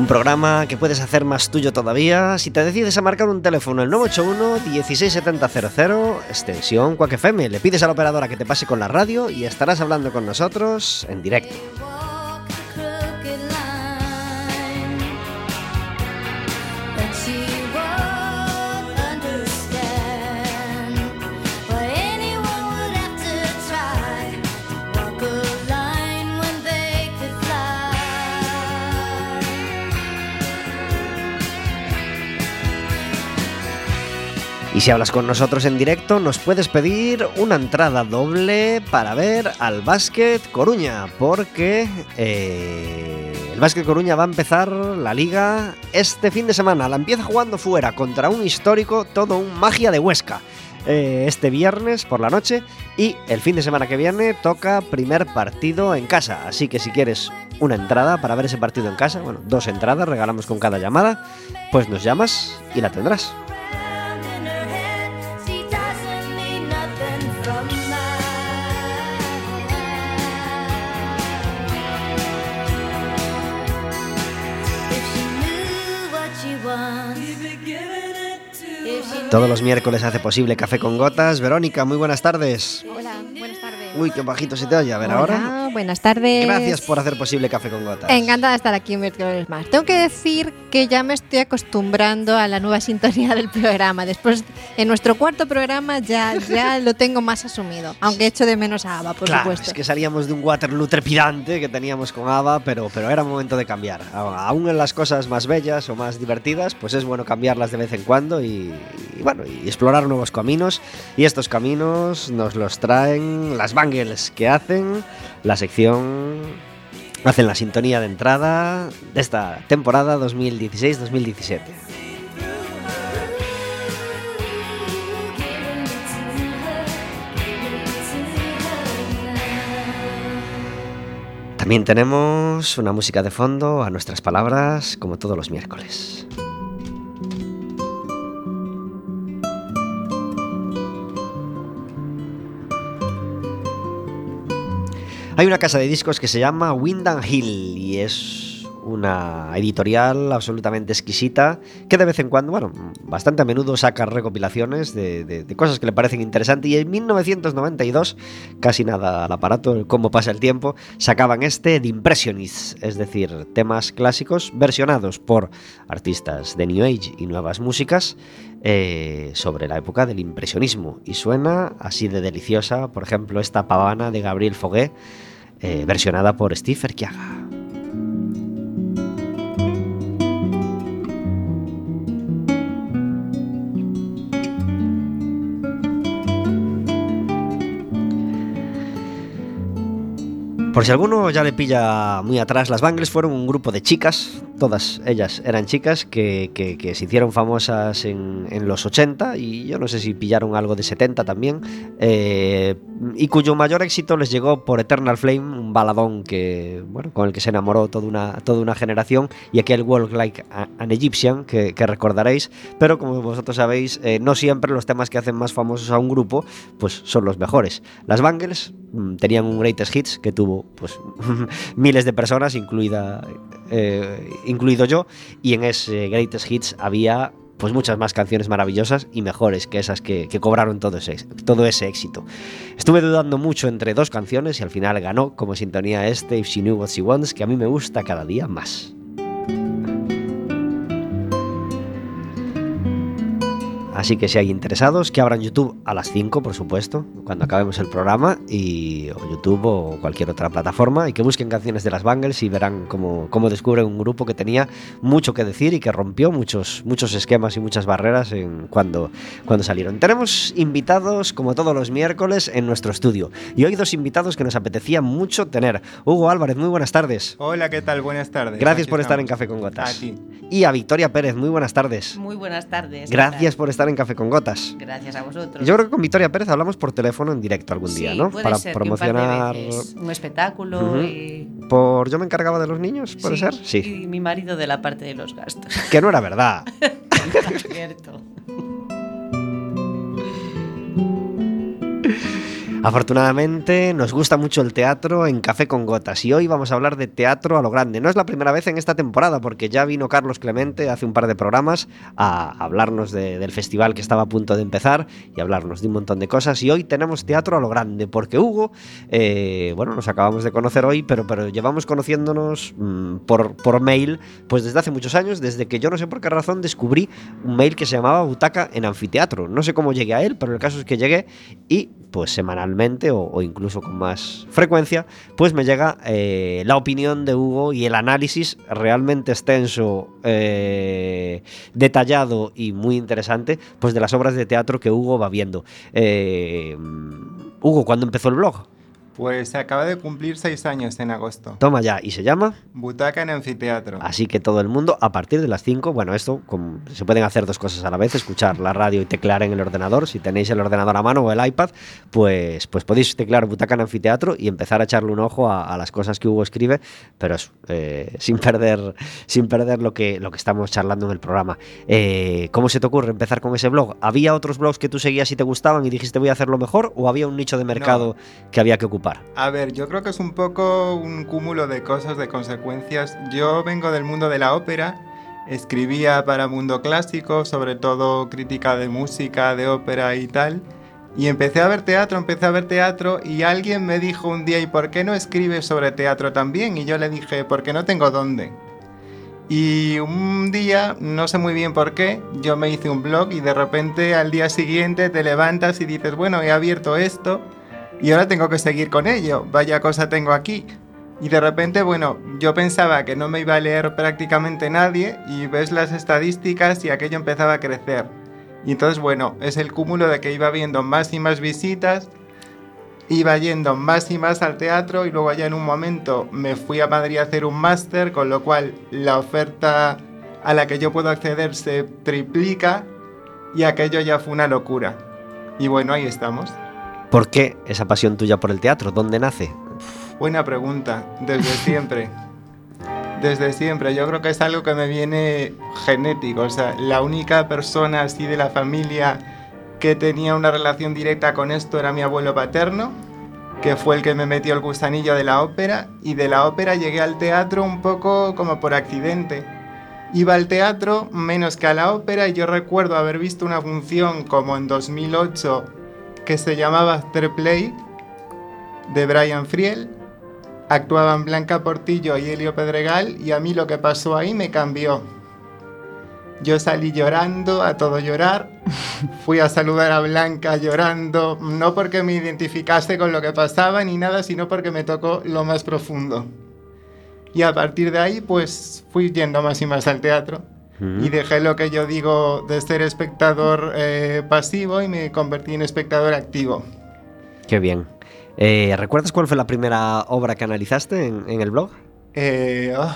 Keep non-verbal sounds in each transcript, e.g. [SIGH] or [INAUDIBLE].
Un programa que puedes hacer más tuyo todavía si te decides a marcar un teléfono el 981 167000 extensión Quack FM. Le pides a la operadora que te pase con la radio y estarás hablando con nosotros en directo. Y si hablas con nosotros en directo, nos puedes pedir una entrada doble para ver al Básquet Coruña, porque eh, el Básquet Coruña va a empezar la liga este fin de semana. La empieza jugando fuera contra un histórico, todo un magia de Huesca. Eh, este viernes por la noche y el fin de semana que viene toca primer partido en casa. Así que si quieres una entrada para ver ese partido en casa, bueno, dos entradas regalamos con cada llamada, pues nos llamas y la tendrás. Todos los miércoles hace posible Café con Gotas. Verónica, muy buenas tardes. Hola. Uy, qué bajito se te oye. A ver, Hola, ahora. buenas tardes. Gracias por hacer posible Café con Gotas. Encantada de estar aquí un miércoles más. Tengo que decir que ya me estoy acostumbrando a la nueva [LAUGHS] sintonía del programa. Después, en nuestro cuarto programa ya, ya [LAUGHS] lo tengo más asumido. Aunque echo de menos a Ava, por claro, supuesto. es que salíamos de un Waterloo trepidante que teníamos con Ava, pero, pero era momento de cambiar. Aún en las cosas más bellas o más divertidas, pues es bueno cambiarlas de vez en cuando y, y bueno, y explorar nuevos caminos. Y estos caminos nos los traen las Bangles que hacen la sección hacen la sintonía de entrada de esta temporada 2016-2017. También tenemos una música de fondo a nuestras palabras, como todos los miércoles. Hay una casa de discos que se llama Windham Hill y es una editorial absolutamente exquisita que de vez en cuando, bueno, bastante a menudo saca recopilaciones de, cosas que le parecen interesantes y en 1992, casi nada al aparato, el cómo pasa el tiempo, sacaban este The Impressionists, es decir, temas clásicos versionados por artistas de New Age y nuevas músicas eh, sobre la época del impresionismo. Y suena así de deliciosa, por ejemplo, esta pavana de Gabriel Foguet, eh, versionada por Steve Erquiaga. Por si alguno ya le pilla muy atrás, las Bangles fueron un grupo de chicas, todas ellas eran chicas, que, se hicieron famosas en, los 80 y yo no sé si pillaron algo de 70 también, eh, y cuyo mayor éxito les llegó por Eternal Flame, un baladón que, bueno, con el que se enamoró toda una, toda una generación, y aquel Walk Like an Egyptian que, que recordaréis, pero como vosotros sabéis, eh, no siempre los temas que hacen más famosos a un grupo pues son los mejores. Las Bangles mm, tenían un Greatest Hits que tuvo pues [LAUGHS] miles de personas, incluida, eh, incluido yo, y en ese Greatest Hits había pues muchas más canciones maravillosas y mejores que esas que, cobraron todo ese, todo ese éxito. Estuve dudando mucho entre dos canciones y al final ganó como sintonía este If She Knew What She Wants, que a mí me gusta cada día más. Así que si hay interesados, que abran YouTube a las 5, por supuesto, cuando acabemos el programa, y, o YouTube o cualquier otra plataforma, y que busquen canciones de las Bangles y verán cómo, cómo descubren un grupo que tenía mucho que decir y que rompió muchos, muchos esquemas y muchas barreras en cuando, cuando salieron. Tenemos invitados, como todos los miércoles, en nuestro estudio. Y hoy dos invitados que nos apetecía mucho tener. Hugo Álvarez, muy buenas tardes. Hola, ¿qué tal? Buenas tardes. Gracias Aquí por estar en. Café con Gotas. A ti. Y a Victoria Pérez, muy buenas tardes. Muy buenas tardes. ¿qué Gracias por estar en Café con Gotas. Gracias a vosotros. Yo creo que con Victoria Pérez hablamos por teléfono en directo algún Sí, día, ¿no? puede Para ser que un par de promocionar. veces. un espectáculo y... Por yo me encargaba de los niños, ¿puede Sí, ser? Sí. Y mi marido de la parte de los gastos. Que no era verdad. [LAUGHS] Cierto. [LAUGHS] Afortunadamente nos gusta mucho el teatro en Café con Gotas y hoy vamos a hablar de teatro a lo grande. No es la primera vez en esta temporada porque ya vino Carlos Clemente hace un par de programas a hablarnos de- del festival que estaba a punto de empezar y hablarnos de un montón de cosas y hoy tenemos teatro a lo grande porque Hugo, eh, bueno, nos acabamos de conocer hoy pero, pero llevamos conociéndonos mm, por, por mail pues desde hace muchos años, desde que yo no sé por qué razón descubrí un mail que se llamaba Butaca en Anfiteatro. No sé cómo llegué a él, pero el caso es que llegué y pues semanalmente o, incluso con más frecuencia, pues me llega eh, la opinión de Hugo y el análisis realmente extenso, eh, detallado y muy interesante, pues de las obras de teatro que Hugo va viendo. Eh, Hugo, ¿cuándo empezó el blog? Pues acaba de cumplir seis años en agosto. Toma ya, y se llama. Butaca en anfiteatro. Así que todo el mundo, a partir de las 5, bueno, esto como- se pueden hacer dos cosas a la vez, escuchar la radio y teclear en el ordenador. Si tenéis el ordenador a mano o el iPad, pues, pues podéis teclear Butaca en Anfiteatro y empezar a echarle un ojo a, a las cosas que Hugo escribe, pero eh, [LAUGHS] sin perder, sin perder lo, que, lo que estamos charlando en el programa. Eh, ¿Cómo se te ocurre empezar con ese blog? ¿Había otros blogs que tú seguías y te gustaban y dijiste voy a hacerlo mejor? ¿O había un nicho de mercado que había que ocupar? A ver, yo creo que es un poco un cúmulo de cosas, de consecuencias. Yo vengo del mundo de la ópera, escribía para Mundo Clásico, sobre todo crítica de música, de ópera y tal. Y empecé a ver teatro, empecé a ver teatro y alguien me dijo un día, ¿y por qué no escribes sobre teatro también? Y yo le dije, porque no tengo dónde. Y un día, no sé muy bien por qué, yo me hice un blog y de repente al día siguiente te levantas y dices, bueno, he abierto esto y ahora tengo que seguir con ello, vaya cosa tengo aquí. Y de repente, bueno, yo pensaba que no me iba a leer prácticamente nadie y ves las estadísticas y aquello empezaba a crecer. Y entonces, bueno, es el cúmulo de que iba viendo más y más visitas, iba yendo más y más al teatro y luego ya en un momento me fui a Madrid a hacer un máster, con lo cual la oferta a la que yo puedo acceder se triplica y aquello ya fue una locura. Y bueno, ahí estamos. ¿Por qué esa pasión tuya por el teatro? ¿Dónde nace? Buena pregunta, desde siempre. Desde siempre, yo creo que es algo que me viene genético, o sea, la única persona así de la familia que tenía una relación directa con esto era mi abuelo paterno, que fue el que me metió el gusanillo de la ópera, y de la ópera llegué al teatro un poco como por accidente. Iba al teatro menos que a la ópera y yo recuerdo haber visto una función como en 2008 que se llamaba After Play de Brian Friel. Actuaban Blanca Portillo y Helio Pedregal y a mí lo que pasó ahí me cambió. Yo salí llorando, a todo llorar. [LAUGHS] Fui a saludar a Blanca llorando, no porque me identificase con lo que pasaba ni nada, sino porque me tocó lo más profundo. Y a partir de ahí, pues fui yendo más y más al teatro. Y dejé lo que yo digo de ser espectador eh, pasivo y me convertí en espectador activo. Qué bien. Eh, ¿Recuerdas cuál fue la primera obra que analizaste en, en el blog? Eh, oh,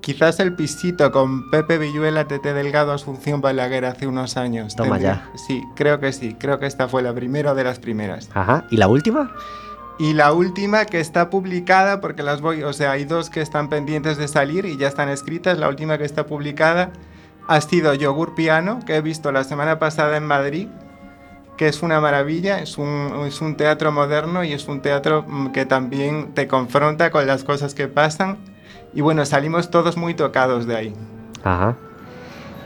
quizás el pisito con Pepe Villuela, Tete Delgado, Asunción Balaguer hace unos años. Toma Tendría- Sí, creo que sí. Creo que esta fue la primera de las primeras. Ajá. ¿Y la última? Y la última que está publicada, porque las voy, o sea, hay dos que están pendientes de salir y ya están escritas. La última que está publicada ha sido Yogur Piano, que he visto la semana pasada en Madrid, que es una maravilla, es un, es un teatro moderno y es un teatro mm, que también te confronta con las cosas que pasan. Y bueno, salimos todos muy tocados de ahí. Ajá.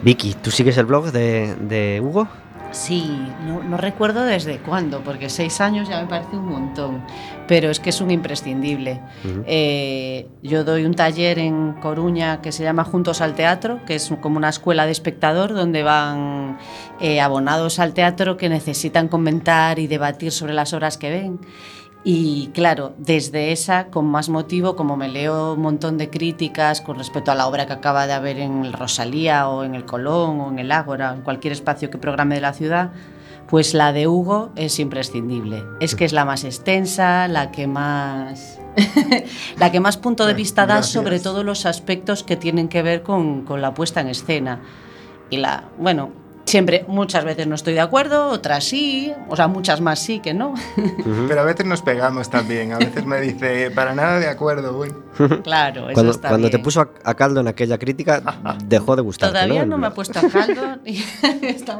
Vicky, ¿tú sigues el blog de, de Hugo? Sí, no, no recuerdo desde cuándo, porque seis años ya me parece un montón, pero es que es un imprescindible. Eh, yo doy un taller en Coruña que se llama Juntos al Teatro, que es como una escuela de espectador donde van eh, abonados al teatro que necesitan comentar y debatir sobre las obras que ven. Y claro, desde esa, con más motivo, como me leo un montón de críticas con respecto a la obra que acaba de haber en el Rosalía o en el Colón o en el Ágora, en cualquier espacio que programe de la ciudad, pues la de Hugo es imprescindible. Es que es la más extensa, la que más... [LAUGHS] la que más punto de vista da Gracias. sobre todos los aspectos que tienen que ver con, con la puesta en escena. Y la, bueno, siempre, muchas veces no estoy de acuerdo, otras sí, o sea, muchas más sí que no. Pero a veces nos pegamos también. A veces me dice, para nada de acuerdo, uy. claro, eso Cuando, está cuando te puso a, a caldo en aquella crítica, dejó de gustarte, Todavía ¿no? no me ha puesto a caldo. y [LAUGHS]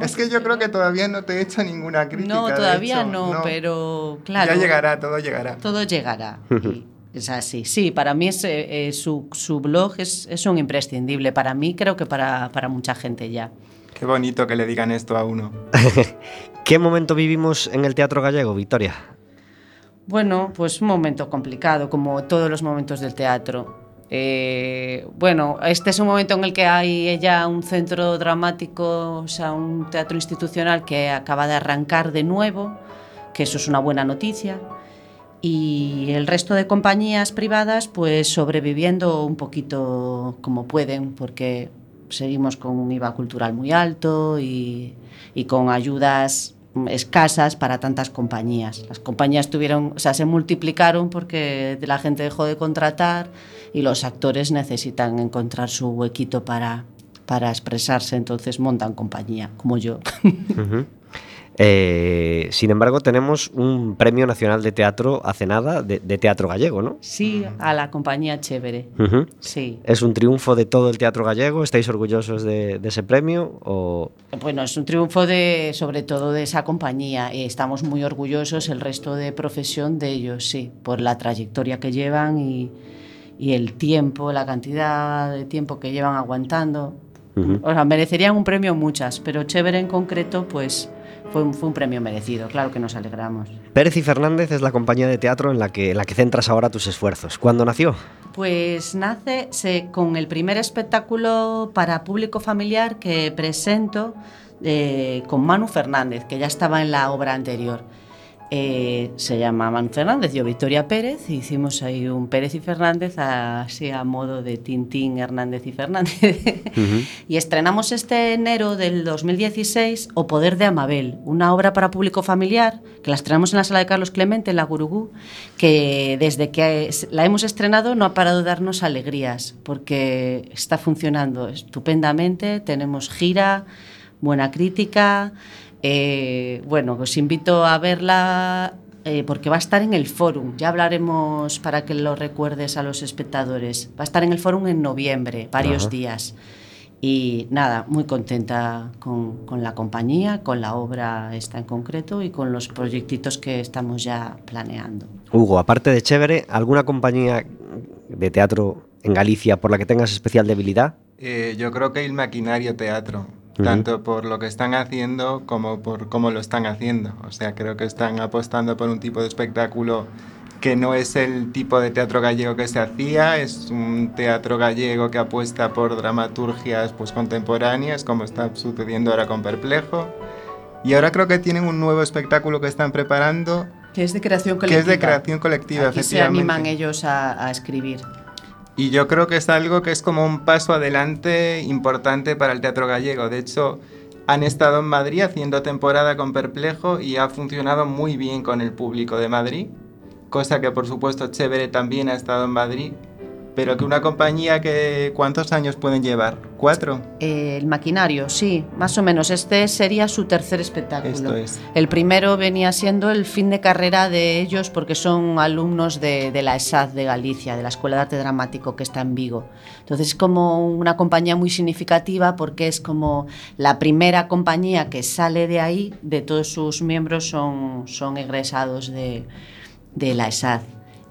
Es que yo creo que todavía no te he hecho ninguna crítica. No, todavía hecho, no, pero claro. Ya llegará, todo llegará. Todo llegará. y es así. Sí, para mí es, eh, eh, su, su blog es, es un imprescindible. Para mí, creo que para, para mucha gente ya. Qué bonito que le digan esto a uno. [LAUGHS] ¿Qué momento vivimos en el teatro gallego, Victoria? Bueno, pues un momento complicado, como todos los momentos del teatro. Eh, bueno, este es un momento en el que hay ya un centro dramático, o sea, un teatro institucional que acaba de arrancar de nuevo, que eso es una buena noticia. Y el resto de compañías privadas, pues sobreviviendo un poquito como pueden, porque seguimos con un IVA cultural muy alto y, con ayudas escasas para tantas compañías. Las compañías tuvieron, o se multiplicaron porque la gente dejó de contratar y los actores necesitan encontrar su huequito para, para expresarse, entonces montan compañía, como yo. Eh, sin embargo, tenemos un premio nacional de teatro hace nada, de, de teatro gallego, ¿no? Sí, a la compañía chévere. Ujú. Sí. ¿Es un triunfo de todo el teatro gallego? ¿Estáis orgullosos de, de ese premio? O... Bueno, es un triunfo de, sobre todo de esa compañía estamos muy orgullosos el resto de profesión de ellos, sí, por la trayectoria que llevan y, y el tiempo, la cantidad de tiempo que llevan aguantando. Ujú. O sea, merecerían un premio muchas, pero Chévere en concreto, pues fue un, fue un premio merecido, claro que nos alegramos. Pérez y Fernández es la compañía de teatro en la que, en la que centras ahora tus esfuerzos. ¿Cuándo nació? Pues nace se- con el primer espectáculo para público familiar que presento eh, con Manu Fernández, que ya estaba en la obra anterior. Eh, se llama Manu Fernández, yo Victoria Pérez, y hicimos ahí un Pérez y Fernández así a modo de Tintín, Hernández y Fernández. [LAUGHS] y estrenamos este enero del 2016 O Poder de Amabel, una obra para público familiar que la estrenamos en la sala de Carlos Clemente, en la Gurugú, que desde que la hemos estrenado no ha parado de darnos alegrías, porque está funcionando estupendamente, tenemos gira, buena crítica. Eh, bueno, os invito a verla eh, porque va a estar en el Fórum. Ya hablaremos para que lo recuerdes a los espectadores. Va a estar en el Fórum en noviembre, varios Ajá. días. Y nada, muy contenta con, con la compañía, con la obra esta en concreto y con los proyectitos que estamos ya planeando. Hugo, aparte de Chévere, ¿alguna compañía de teatro en Galicia por la que tengas especial debilidad? Eh, yo creo que el maquinario teatro, Tanto por lo que están haciendo como por cómo lo están haciendo. O sea, creo que están apostando por un tipo de espectáculo que no es el tipo de teatro gallego que se hacía, es un teatro gallego que apuesta por dramaturgias pues, contemporáneas, como está sucediendo ahora con Perplejo. Y ahora creo que tienen un nuevo espectáculo que están preparando, Que es de creación que es de creación colectiva, Aquí se efectivamente. animan ellos a, a escribir. Y yo creo que es algo que es como un paso adelante importante para el teatro gallego. De hecho, han estado en Madrid haciendo temporada con Perplejo y ha funcionado muy bien con el público de Madrid. Cosa que por supuesto Chévere también ha estado en Madrid. Pero que una compañía que... ¿Cuántos años pueden llevar? ¿Cuatro? Eh, el maquinario, sí, más o menos. Este sería su tercer espectáculo. Esto es. El primero venía siendo el fin de carrera de ellos porque son alumnos de, de la ESAD de Galicia, de la Escuela de Arte Dramático que está en Vigo. Entonces es como una compañía muy significativa porque es como la primera compañía que sale de ahí, de todos sus miembros son, son egresados de, de la ESAD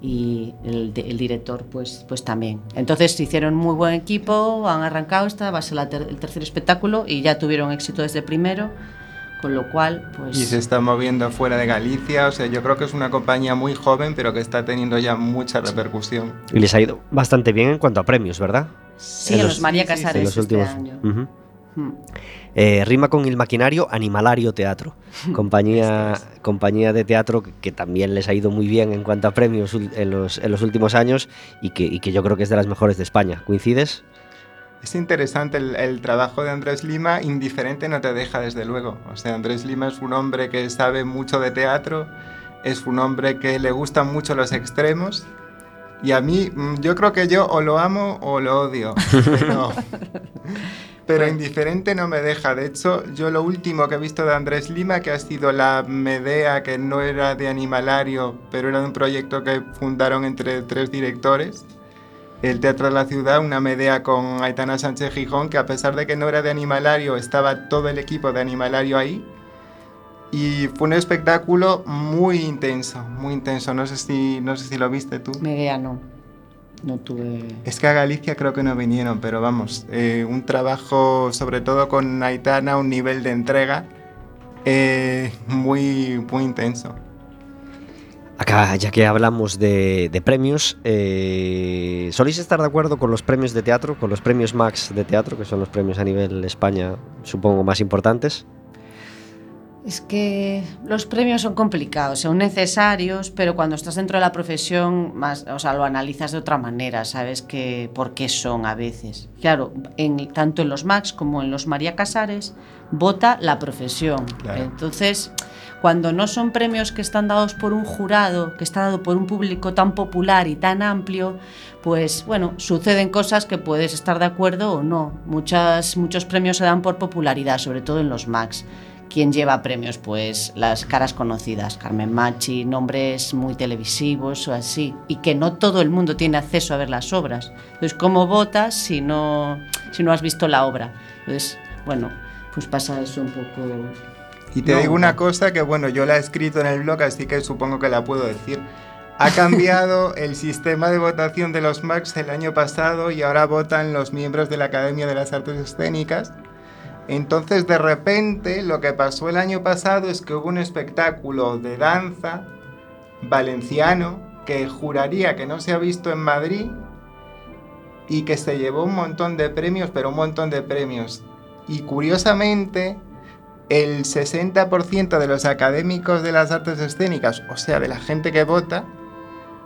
y el, el director pues, pues también. Entonces hicieron muy buen equipo, han arrancado, esta va a ser la ter- el tercer espectáculo y ya tuvieron éxito desde primero, Con lo cual, pues... Y se está moviendo fuera de Galicia, o sea, yo creo que es una compañía muy joven, pero que está teniendo ya mucha repercusión. Y les ha ido bastante bien en cuanto a premios, ¿verdad? Sí, en, los, María sí, sí, sí, Casares en los este últimos. año. Ujú. Mm. Eh, rima con el maquinario Animalario Teatro, [LAUGHS] compañía, compañía de teatro que, que también les ha ido muy bien en cuanto a premios en los, en los últimos años y que, y que yo creo que es de las mejores de España. ¿Coincides? Es interesante el, el trabajo de Andrés Lima, indiferente no te deja desde luego. O sea, Andrés Lima es un hombre que sabe mucho de teatro, es un hombre que le gustan mucho los extremos. Y a mí, mm, yo creo que yo o lo amo o lo odio. [LAUGHS] Pero, [LAUGHS] pero indiferente no me deja. De hecho, yo lo último que he visto de Andrés Lima, que ha sido la Medea, que no era de Animalario, pero era de un proyecto que fundaron entre tres directores el Teatro de la Ciudad, una Medea con Aitana Sánchez Gijón, que a pesar de que no era de Animalario, estaba todo el equipo de Animalario ahí. Y fue un espectáculo muy intenso, muy intenso. No sé si, no sé si lo viste tú. Medea no. No tuve... Es que a Galicia creo que no vinieron, pero vamos, eh, un trabajo sobre todo con Aitana, un nivel de entrega eh, muy, muy intenso. Acá, ya que hablamos de, de premios, eh, ¿soléis estar de acuerdo con los premios de teatro, con los premios Max de teatro, que son los premios a nivel España, supongo, más importantes? Es que los premios son complicados, son necesarios, pero cuando estás dentro de la profesión, más, o sea, lo analizas de otra manera, sabes que por qué son a veces. Claro, en, tanto en los Max como en los María Casares, vota la profesión. Claro. Entonces, cuando no son premios que están dados por un jurado, que está dado por un público tan popular y tan amplio, pues bueno, suceden cosas que puedes estar de acuerdo o no. Muchas, muchos premios se dan por popularidad, sobre todo en los Max. ¿Quién lleva premios? Pues las caras conocidas, Carmen Machi, nombres muy televisivos o así, y que no todo el mundo tiene acceso a ver las obras. Entonces, ¿cómo votas si no, si no has visto la obra? Entonces, bueno, pues pasa eso un poco... Y te No, digo una no. cosa que, bueno, yo la he escrito en el blog, así que supongo que la puedo decir. Ha cambiado [LAUGHS] el sistema de votación de los Max el año pasado y ahora votan los miembros de la Academia de las Artes Escénicas. Entonces, de repente, lo que pasó el año pasado es que hubo un espectáculo de danza valenciano que juraría que no se ha visto en Madrid y que se llevó un montón de premios, pero un montón de premios. Y curiosamente, el 60% de los académicos de las artes escénicas, o sea, de la gente que vota,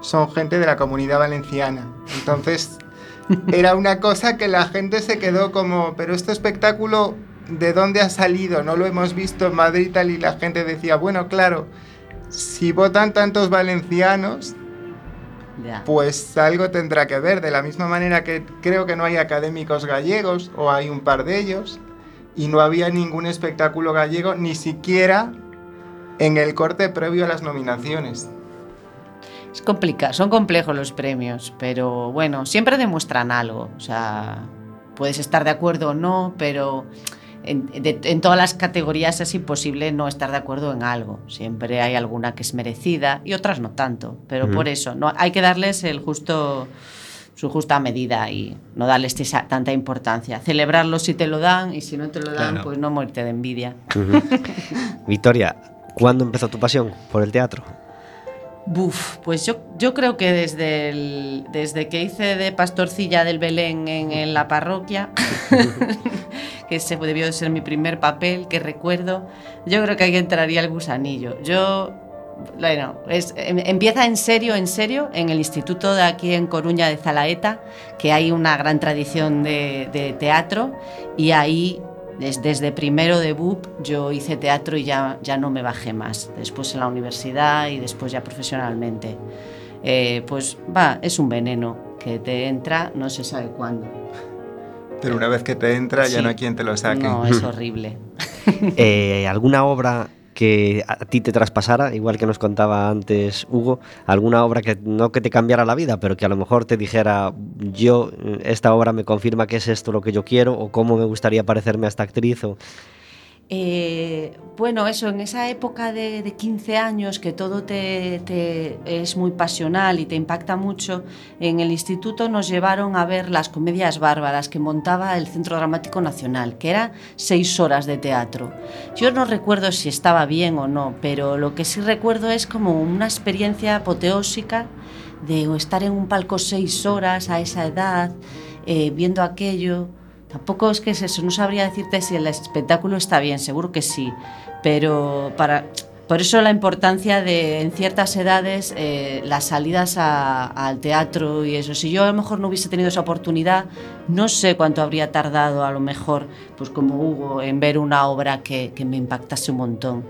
son gente de la comunidad valenciana. Entonces, [LAUGHS] era una cosa que la gente se quedó como, pero este espectáculo, ¿de dónde ha salido? No lo hemos visto en Madrid y tal, y la gente decía, bueno, claro, si votan tantos valencianos, pues algo tendrá que ver, de la misma manera que creo que no hay académicos gallegos, o hay un par de ellos, y no había ningún espectáculo gallego, ni siquiera en el corte previo a las nominaciones. Es complicado, son complejos los premios, pero bueno, siempre demuestran algo. O sea, puedes estar de acuerdo o no, pero en, de- en todas las categorías es imposible no estar de acuerdo en algo. Siempre hay alguna que es merecida y otras no tanto. Pero por eso, no, hay que darles el justo su justa medida y no darles tanta importancia. Celebrarlo si te lo dan y si no te lo dan, Claro. pues no muerte de envidia. [LAUGHS] Victoria, ¿cuándo empezó tu pasión por el teatro? Buf, pues yo, yo creo que desde, desde que hice de pastorcilla del Belén en, la parroquia, [LAUGHS] que ese debió de ser mi primer papel que recuerdo, yo creo que ahí entraría el gusanillo. Yo, bueno, es- em- empieza en serio, en serio, en el instituto de aquí en Coruña de Zalaeta, que hay una gran tradición de, de teatro, y ahí desde primero de BUP yo hice teatro y ya, ya no me bajé más. Después en la universidad y después ya profesionalmente. Eh, pues va, es un veneno que te entra, no se sabe cuándo. Pero una vez que te entra, ya no hay quien te lo saque. No, es [LAUGHS] horrible. Eh, ¿Alguna obra que a ti te traspasara, igual que nos contaba antes Hugo, alguna obra que no que te cambiara la vida, pero que a lo mejor te dijera, yo, eh, esta obra me confirma que es esto lo que yo quiero, o cómo me gustaría parecerme a esta actriz? O... Eh, bueno, eso, en esa época de, de 15 años que todo te, te es muy pasional y te impacta mucho, en el instituto nos llevaron a ver las comedias bárbaras que montaba el Centro Dramático Nacional, que eran seis horas de teatro. Yo no recuerdo si estaba bien o no, pero lo que sí recuerdo es como una experiencia apoteósica de estar en un palco seis horas a esa edad, eh, viendo aquello. Tampoco es que es eso, no sabría decirte si el espectáculo está bien, seguro que sí, pero para, por eso la importancia de en ciertas edades eh, las salidas a- al teatro y eso. Si yo a lo mejor no hubiese tenido esa oportunidad, no sé cuánto habría tardado a lo mejor, pues como Hugo, en ver una obra que, que me impactase un montón.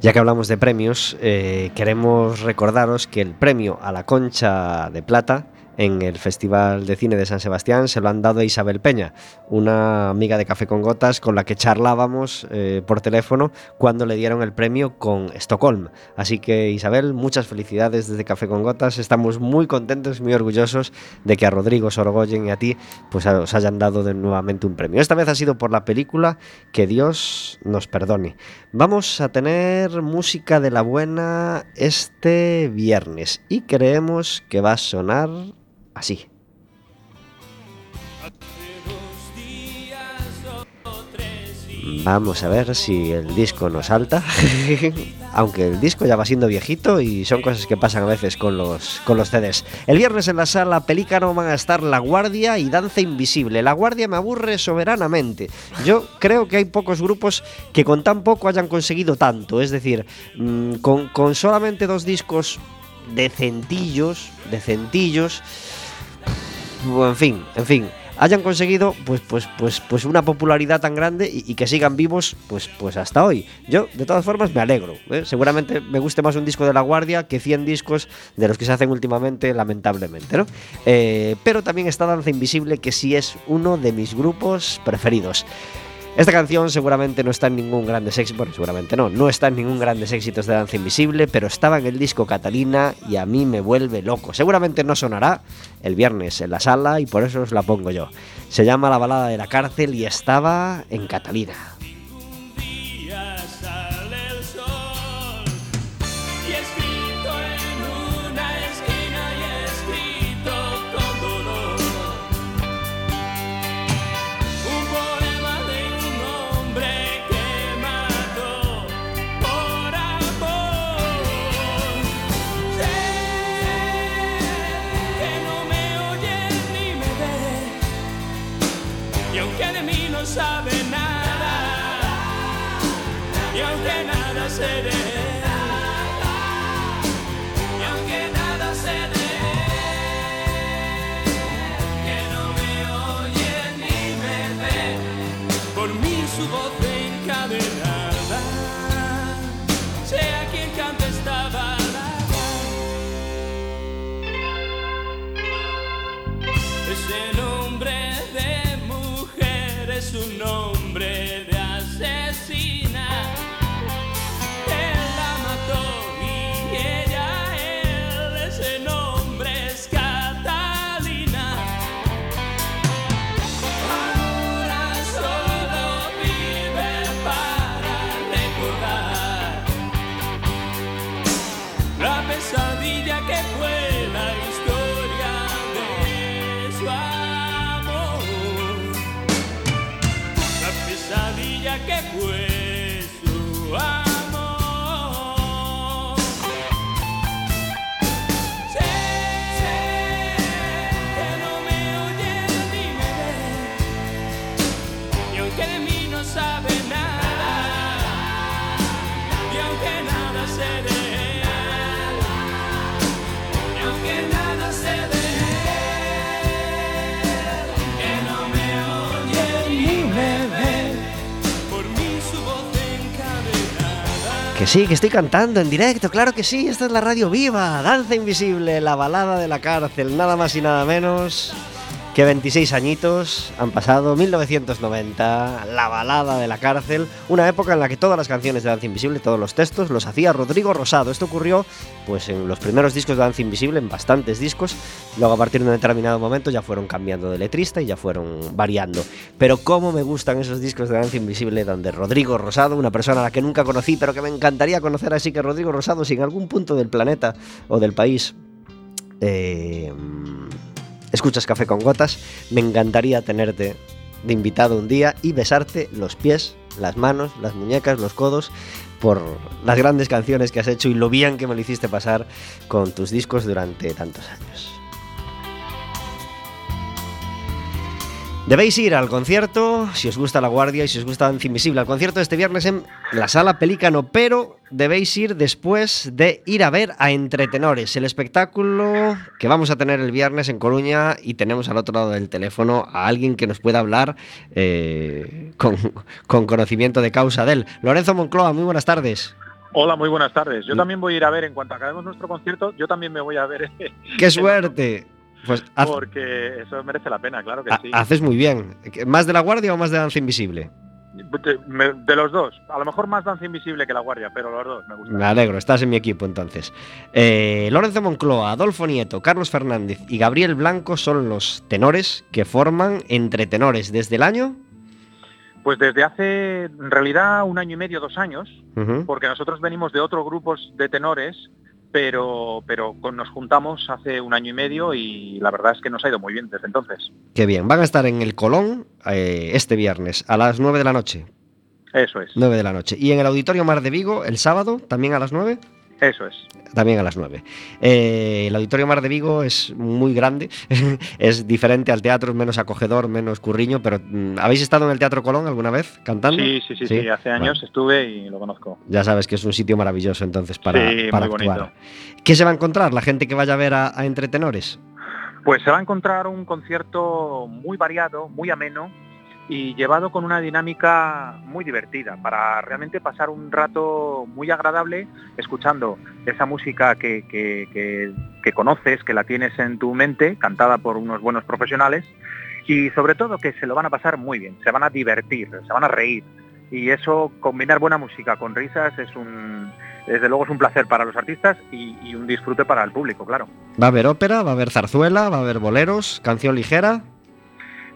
Ya que hablamos de premios, eh, queremos recordaros que el premio a la Concha de Plata en el Festival de Cine de San Sebastián se lo han dado a Isabel Peña, una amiga de Café con Gotas con la que charlábamos eh, por teléfono cuando le dieron el premio con Estocolm. Así que Isabel, muchas felicidades desde Café con Gotas. Estamos muy contentos, muy orgullosos de que a Rodrigo Sorogoyen y a ti pues os hayan dado nuevamente un premio. Esta vez ha sido por la película Que Dios nos perdone. Vamos a tener música de la buena este viernes y creemos que va a sonar así. Vamos a ver si el disco nos salta. [LAUGHS] Aunque el disco ya va siendo viejito y son cosas que pasan a veces con los, con los CDs. El viernes en la sala Pelícano van a estar La Guardia y Danza Invisible. La Guardia me aburre soberanamente. Yo creo que hay pocos grupos que con tan poco hayan conseguido tanto. Es decir, mm, con, con solamente dos discos decentillos, decentillos, en fin, en fin, hayan conseguido pues pues pues pues una popularidad tan grande y, que sigan vivos pues pues hasta hoy. Yo de todas formas me alegro. ¿eh? Seguramente me guste más un disco de La Guardia que 100 discos de los que se hacen últimamente, lamentablemente, ¿no? Eh, pero también está Danza Invisible que sí es uno de mis grupos preferidos. Esta canción seguramente no está en ningún grandes éxitos, seguramente no, no está en ningún grandes éxitos de Danza Invisible, pero estaba en el disco Catalina y a mí me vuelve loco. Seguramente no sonará el viernes en la sala y por eso os la pongo yo. Se llama La balada de la cárcel y estaba en Catalina. Y aunque nada sé sí, que estoy cantando en directo, claro que sí, esta es la radio viva, Danza Invisible, la balada de la cárcel, nada más y nada menos Que 26 añitos han pasado, 1990, la balada de la cárcel, una época en la que todas las canciones de Danza Invisible, todos los textos, los hacía Rodrigo Rosado. Esto ocurrió pues en los primeros discos de Danza Invisible, en bastantes discos. Luego a partir de un determinado momento ya fueron cambiando de letrista y ya fueron variando. Pero cómo me gustan esos discos de Danza Invisible donde Rodrigo Rosado, una persona a la que nunca conocí, pero que me encantaría conocer así que Rodrigo Rosado, si en algún punto del planeta o del país eh, escuchas Café con Gotas, me encantaría tenerte de invitado un día y besarte los pies, las manos, las muñecas, los codos por las grandes canciones que has hecho y lo bien que me lo hiciste pasar con tus discos durante tantos años. Debéis ir al concierto, si os gusta La Guardia y si os gusta Danza Invisible, al concierto de este viernes en la Sala Pelícano, pero debéis ir después de ir a ver a Entretenores, el espectáculo que vamos a tener el viernes en Coruña y tenemos al otro lado del teléfono a alguien que nos pueda hablar eh, con, con conocimiento de causa de él. Lorenzo Moncloa, muy buenas tardes. Hola, muy buenas tardes. Mm. Yo también voy a ir a ver, en cuanto acabemos nuestro concierto, yo también me voy a ver. [LAUGHS] ¡Qué suerte! Pues haz- Porque eso merece la pena, claro que ha- sí. haces muy bien. ¿Más de La Guardia o más de Danza Invisible? De, los dos. A lo mejor más Danza Invisible que La Guardia, pero los dos me gustan. Me alegro, estás en mi equipo entonces. Eh, Lorenzo Moncloa, Adolfo Nieto, Carlos Fernández y Gabriel Blanco son los tenores que forman Entre Tenores desde el año. Pues desde hace, en realidad, un año y medio, dos años, porque nosotros venimos de otros grupos de tenores, pero, pero nos juntamos hace un año y medio y la verdad es que nos ha ido muy bien desde entonces. Qué bien, van a estar en el Colón eh, este viernes a las 9 de la noche. Eso es, 9 de la noche. Y en el Auditorio Mar de Vigo el sábado, también a las 9. Eso es. También a las 9. Eh, el Auditorio Mar de Vigo es muy grande, [LAUGHS] es diferente al teatro, es menos acogedor, menos curriño, pero mm, ¿habéis estado en el Teatro Colón alguna vez cantando? Sí, sí, sí, sí, hace años Bueno, estuve y lo conozco. ya sabes que es un sitio maravilloso entonces para, Sí, para actuar. bonito. ¿Qué se va a encontrar la gente que vaya a ver a, a Entretenores? Pues se va a encontrar un concierto muy variado, muy ameno y llevado con una dinámica muy divertida para realmente pasar un rato muy agradable escuchando esa música que, que- que- conoces, que la tienes en tu mente, cantada por unos buenos profesionales y sobre todo que se lo van a pasar muy bien, se van a divertir, se van a reír y eso, combinar buena música con risas es un, desde luego es un placer para los artistas y- y un disfrute para el público, claro. ¿Va a haber ópera? ¿Va a haber zarzuela? ¿Va a haber boleros? ¿Canción ligera?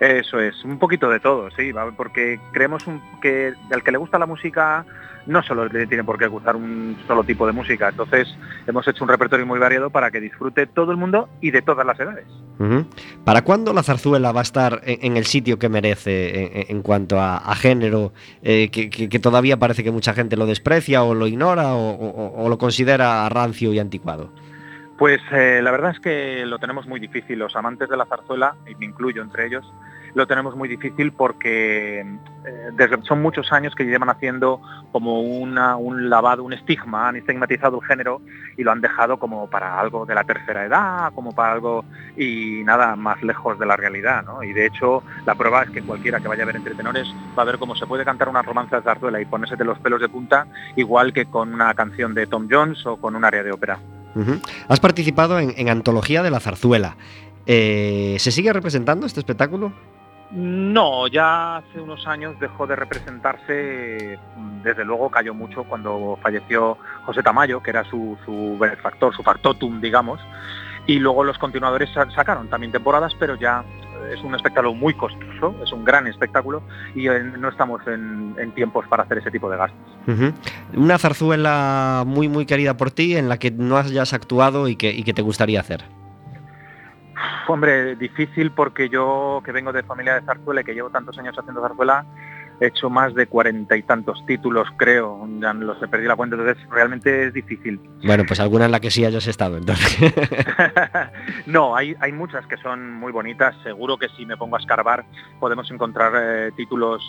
Eso es, un poquito de todo, sí, porque creemos un- que al que le gusta la música no solo tiene por qué gustar un solo tipo de música, entonces hemos hecho un repertorio muy variado para que disfrute todo el mundo y de todas las edades. ¿Para cuándo la zarzuela va a estar en, el sitio que merece en, cuanto a, género, eh, que, todavía parece que mucha gente lo desprecia o lo ignora o- o lo considera rancio y anticuado? Pues eh, la verdad es que lo tenemos muy difícil, los amantes de la zarzuela, y me incluyo entre ellos, lo tenemos muy difícil porque eh, son muchos años que llevan haciendo como un lavado, un estigma, han estigmatizado el género y lo han dejado como para algo de la tercera edad, como para algo y nada más lejos de la realidad, ¿no? Y de hecho la prueba es que cualquiera que vaya a ver entre tenores va a ver cómo se puede cantar una romanza de zarzuela y ponerse de los pelos de punta igual que con una canción de Tom Jones o con un área de ópera. Has participado en, Antología de la Zarzuela. Eh, ¿Se sigue representando este espectáculo? No, ya hace unos años dejó de representarse, desde luego cayó mucho cuando falleció José Tamayo, que era su, su benefactor, su factotum, digamos, y luego los continuadores sa- sacaron también temporadas, pero ya es un espectáculo muy costoso, es un gran espectáculo y no estamos en, en tiempos para hacer ese tipo de gastos. Una zarzuela muy, muy querida por ti en la que no hayas actuado y que, y que te gustaría hacer. Hombre, difícil porque yo que vengo de familia de zarzuela y que llevo tantos años haciendo zarzuela, he hecho más de cuarenta y tantos títulos, creo, ya los he perdido la cuenta, entonces realmente es difícil. Bueno, pues alguna en la que sí hayas estado, entonces. [LAUGHS] no, hay, hay muchas que son muy bonitas, seguro que si me pongo a escarbar podemos encontrar eh, títulos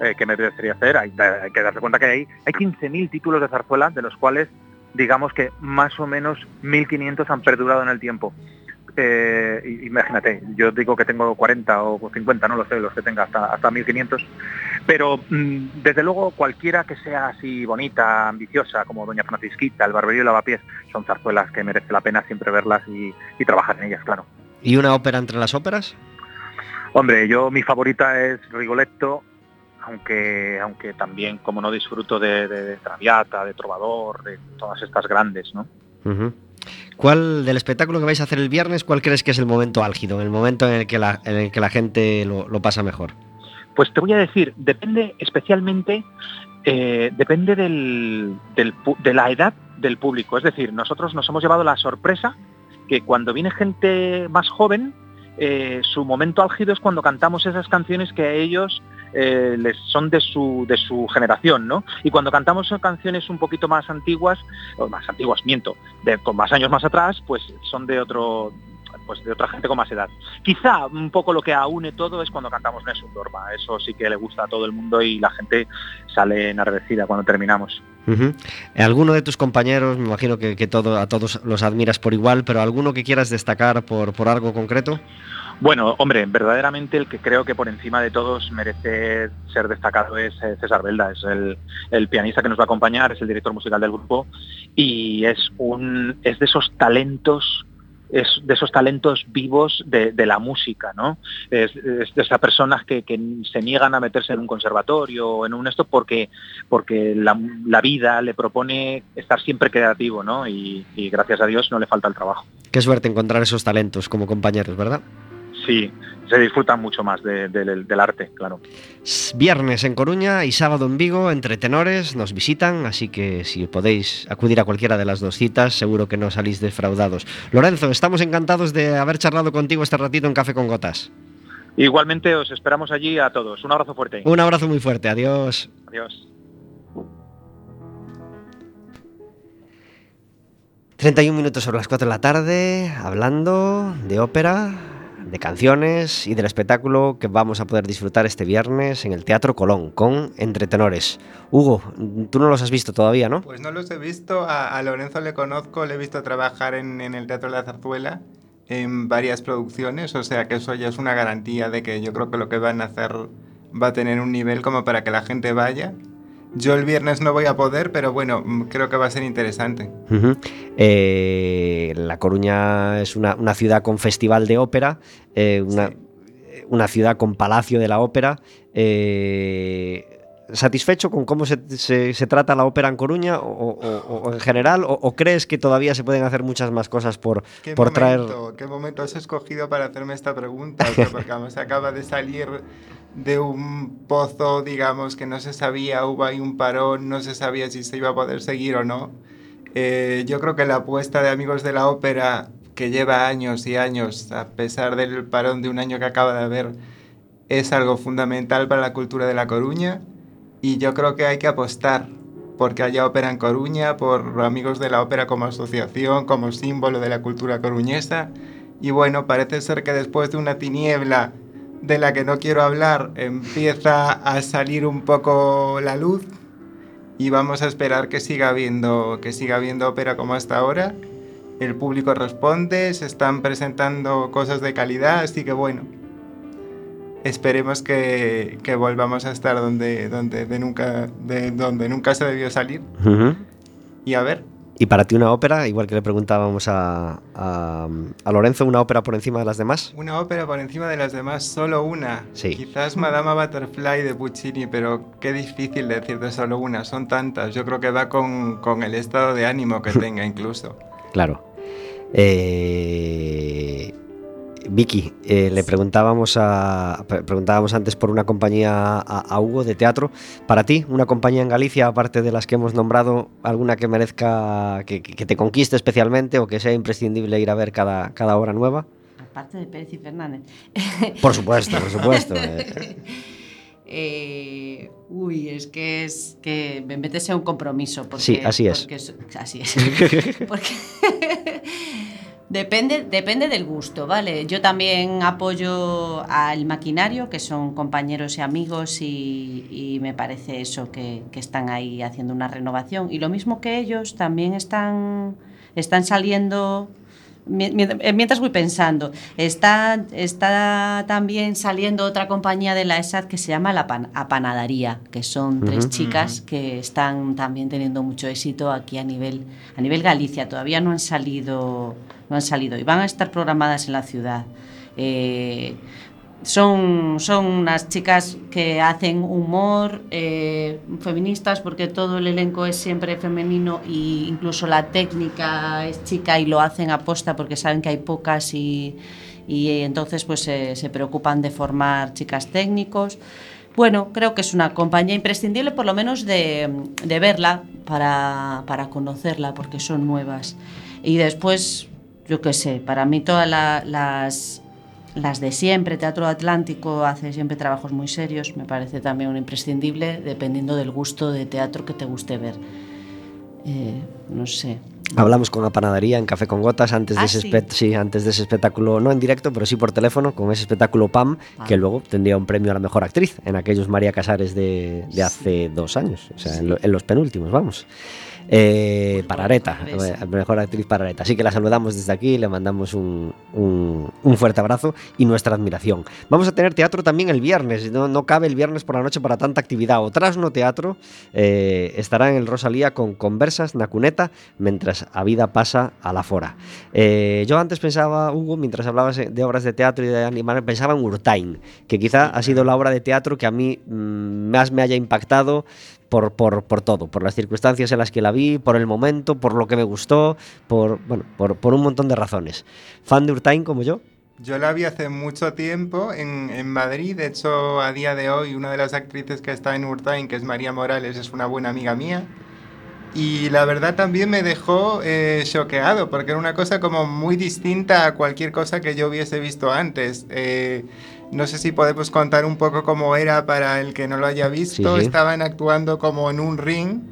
eh, que me merecería hacer, hay, hay que darse cuenta que hay, hay 15.000 títulos de zarzuela, de los cuales digamos que más o menos 1.500 han perdurado en el tiempo. Eh, imagínate, yo digo que tengo 40 o 50, no lo sé, los que tenga hasta, hasta 1500, pero mm, desde luego cualquiera que sea así bonita, ambiciosa, como Doña Francisquita, El Barberío y Lavapiés, son zarzuelas que merece la pena siempre verlas y, y trabajar en ellas, claro. ¿Y una ópera entre las óperas? Hombre, yo mi favorita es Rigoletto, aunque, aunque también, como no disfruto de, de, de Traviata, de Trovador, de todas estas grandes, ¿no? ¿Cuál del espectáculo que vais a hacer el viernes, cuál crees que es el momento álgido, el momento en el que la, en el que la gente lo, lo pasa mejor? Pues te voy a decir, depende especialmente, eh, depende de la edad del público. Es decir, nosotros nos hemos llevado la sorpresa que cuando viene gente más joven, eh, su momento álgido es cuando cantamos esas canciones que a ellos eh, les son de su, de su generación, ¿no? Y cuando cantamos canciones un poquito más antiguas, o más antiguas, miento, con más años más atrás, pues son de otro pues de otra gente con más edad. Quizá un poco lo que aúne todo es cuando cantamos Nessun Dorma. Eso sí que le gusta a todo el mundo y la gente sale enardecida cuando terminamos. ¿Alguno de tus compañeros, me imagino que, que todo, a todos los admiras por igual, pero alguno que quieras destacar por, por algo concreto? Bueno, hombre, verdaderamente el que creo que por encima de todos merece ser destacado es eh, César Belda, es el, el pianista que nos va a acompañar, es el director musical del grupo y es un es de esos talentos de esos talentos vivos de, la música, ¿no? Es, de esas personas que, se niegan a meterse en un conservatorio o en un esto porque, porque la, vida le propone estar siempre creativo, ¿no? Y gracias a Dios no le falta el trabajo. Qué suerte encontrar esos talentos como compañeros, ¿verdad? Sí, se disfruta mucho más de- de- del- del arte, claro. Viernes en Coruña y sábado en Vigo, entre tenores, nos visitan, así que si podéis acudir a cualquiera de las dos citas, seguro que no salís defraudados. Lorenzo, estamos encantados de haber charlado contigo este ratito en Café con Gotas. Igualmente os esperamos allí a todos. Un abrazo fuerte. Un abrazo muy fuerte, adiós. Adiós. 31 minutos sobre las 4 de la tarde, hablando de ópera, de canciones y del espectáculo que vamos a poder disfrutar este viernes en el Teatro Colón con Entretenores. Hugo, tú no los has visto todavía, ¿no? Pues no los he visto, a, a Lorenzo le conozco, le he visto trabajar en, en el Teatro de la Zarzuela en varias producciones, o sea que eso ya es una garantía de que yo creo que lo que van a hacer va a tener un nivel como para que la gente vaya. Yo el viernes no voy a poder, pero bueno, mm, creo que va a ser interesante. Eh, la Coruña es una, una ciudad con festival de ópera, eh, una, Sí. una ciudad con palacio de la ópera. eh, ¿Satisfecho con cómo se, se- se trata la ópera en Coruña o, o- o en general? O, o crees que todavía se pueden hacer muchas más cosas por, ¿Qué por traer... momento, ¿Qué momento has escogido para hacerme esta pregunta? Sea, porque además acaba de salir de un pozo, digamos, que no se sabía, hubo ahí un parón, no se sabía si se iba a poder seguir o no. Eh, yo creo que la apuesta de Amigos de la Ópera, que lleva años y años, a pesar del parón de un año que acaba de haber, es algo fundamental para la cultura de La Coruña y yo creo que hay que apostar porque haya ópera en Coruña, por Amigos de la Ópera como asociación, como símbolo de la cultura coruñesa. Y bueno, parece ser que después de una tiniebla de la que no quiero hablar, empieza a salir un poco la luz y vamos a esperar que siga habiendo, que siga habiendo ópera como hasta ahora. El público responde, se están presentando cosas de calidad, así que bueno, esperemos que, que volvamos a estar donde, donde, de nunca, de donde nunca se debió salir. Y a ver, Y para ti una ópera, igual que le preguntábamos a, a- a Lorenzo, una ópera por encima de las demás. una ópera por encima de las demás, solo una. Sí. Quizás Madama Butterfly de Puccini, pero qué difícil decir de solo una, son tantas. Yo creo que va con, con el estado de ánimo que [LAUGHS] tenga incluso. Claro. Eh, Vicky, eh, le preguntábamos a pre- preguntábamos antes por una compañía a, a Hugo de teatro. Para ti, una compañía en Galicia, aparte de las que hemos nombrado, alguna que merezca que, que- que te conquiste especialmente o que sea imprescindible ir a ver cada, cada hora nueva. Aparte de Pérez y Fernández. [LAUGHS] Por supuesto, por supuesto. eh. [LAUGHS] Eh, uy, es que es que me metes en un compromiso. Porque, Sí, así es. porque así es. [LAUGHS] Porque depende, depende del gusto, ¿vale? Yo también apoyo al maquinario, que son compañeros y amigos, y, y me parece eso que, que están ahí haciendo una renovación. Y lo mismo que ellos, también están, están saliendo Mientras voy pensando, está, está también saliendo otra compañía de la ESAD que se llama La Pan- Apanadaría, que son tres chicas que están también teniendo mucho éxito aquí a nivel, a nivel Galicia. Todavía no han salido, no han salido y van a estar programadas en la ciudad. Eh, son, son unas chicas que hacen humor eh, feministas porque todo el elenco es siempre femenino e incluso la técnica es chica y lo hacen aposta porque saben que hay pocas y, y entonces pues se- se preocupan de formar chicas técnicos. Bueno, creo que es una compañía imprescindible por lo menos de, de verla para, para conocerla porque son nuevas. Y después, yo qué sé, para mí todas la- las, las de siempre, Teatro Atlántico hace siempre trabajos muy serios, me parece también un imprescindible dependiendo del gusto de teatro que te guste ver. Eh, no sé. Hablamos con la panadería en Café con Gotas antes de, Ah, ese sí. antes de ese espectáculo, no en directo, pero sí por teléfono, con ese espectáculo PAM, Ah. que luego tendría un premio a la mejor actriz en aquellos María Casares de, de hace dos años, o sea, en, lo- en los penúltimos, vamos. Eh, Pues para Areta, bueno, esa. eh, mejor actriz para Areta. Así que la saludamos desde aquí, le mandamos un, un- un fuerte abrazo y nuestra admiración. Vamos a tener teatro también el viernes, no, no cabe el viernes por la noche para tanta actividad. O Trasno Teatro eh, estará en el Rosalía con conversas na cuneta mientras a vida pasa a la fora. Eh, yo antes pensaba, Hugo, mientras hablabas de obras de teatro y de animales, pensaba en Urtain, que quizá ha sido la obra de teatro que a mí mm, más me haya impactado por, por, por todo, por las circunstancias en las que la vi, por el momento, por lo que me gustó, por, bueno, por, por un montón de razones. ¿Fan de Urtain como yo? Yo la vi hace mucho tiempo en, en Madrid, de hecho a día de hoy una de las actrices que está en Urtain, que es María Morales, es una buena amiga mía. Y la verdad también me dejó eh, choqueado, porque era una cosa como muy distinta a cualquier cosa que yo hubiese visto antes. Eh, no sé si podemos contar un poco cómo era para el que no lo haya visto. Sí, sí. Estaban actuando como en un ring,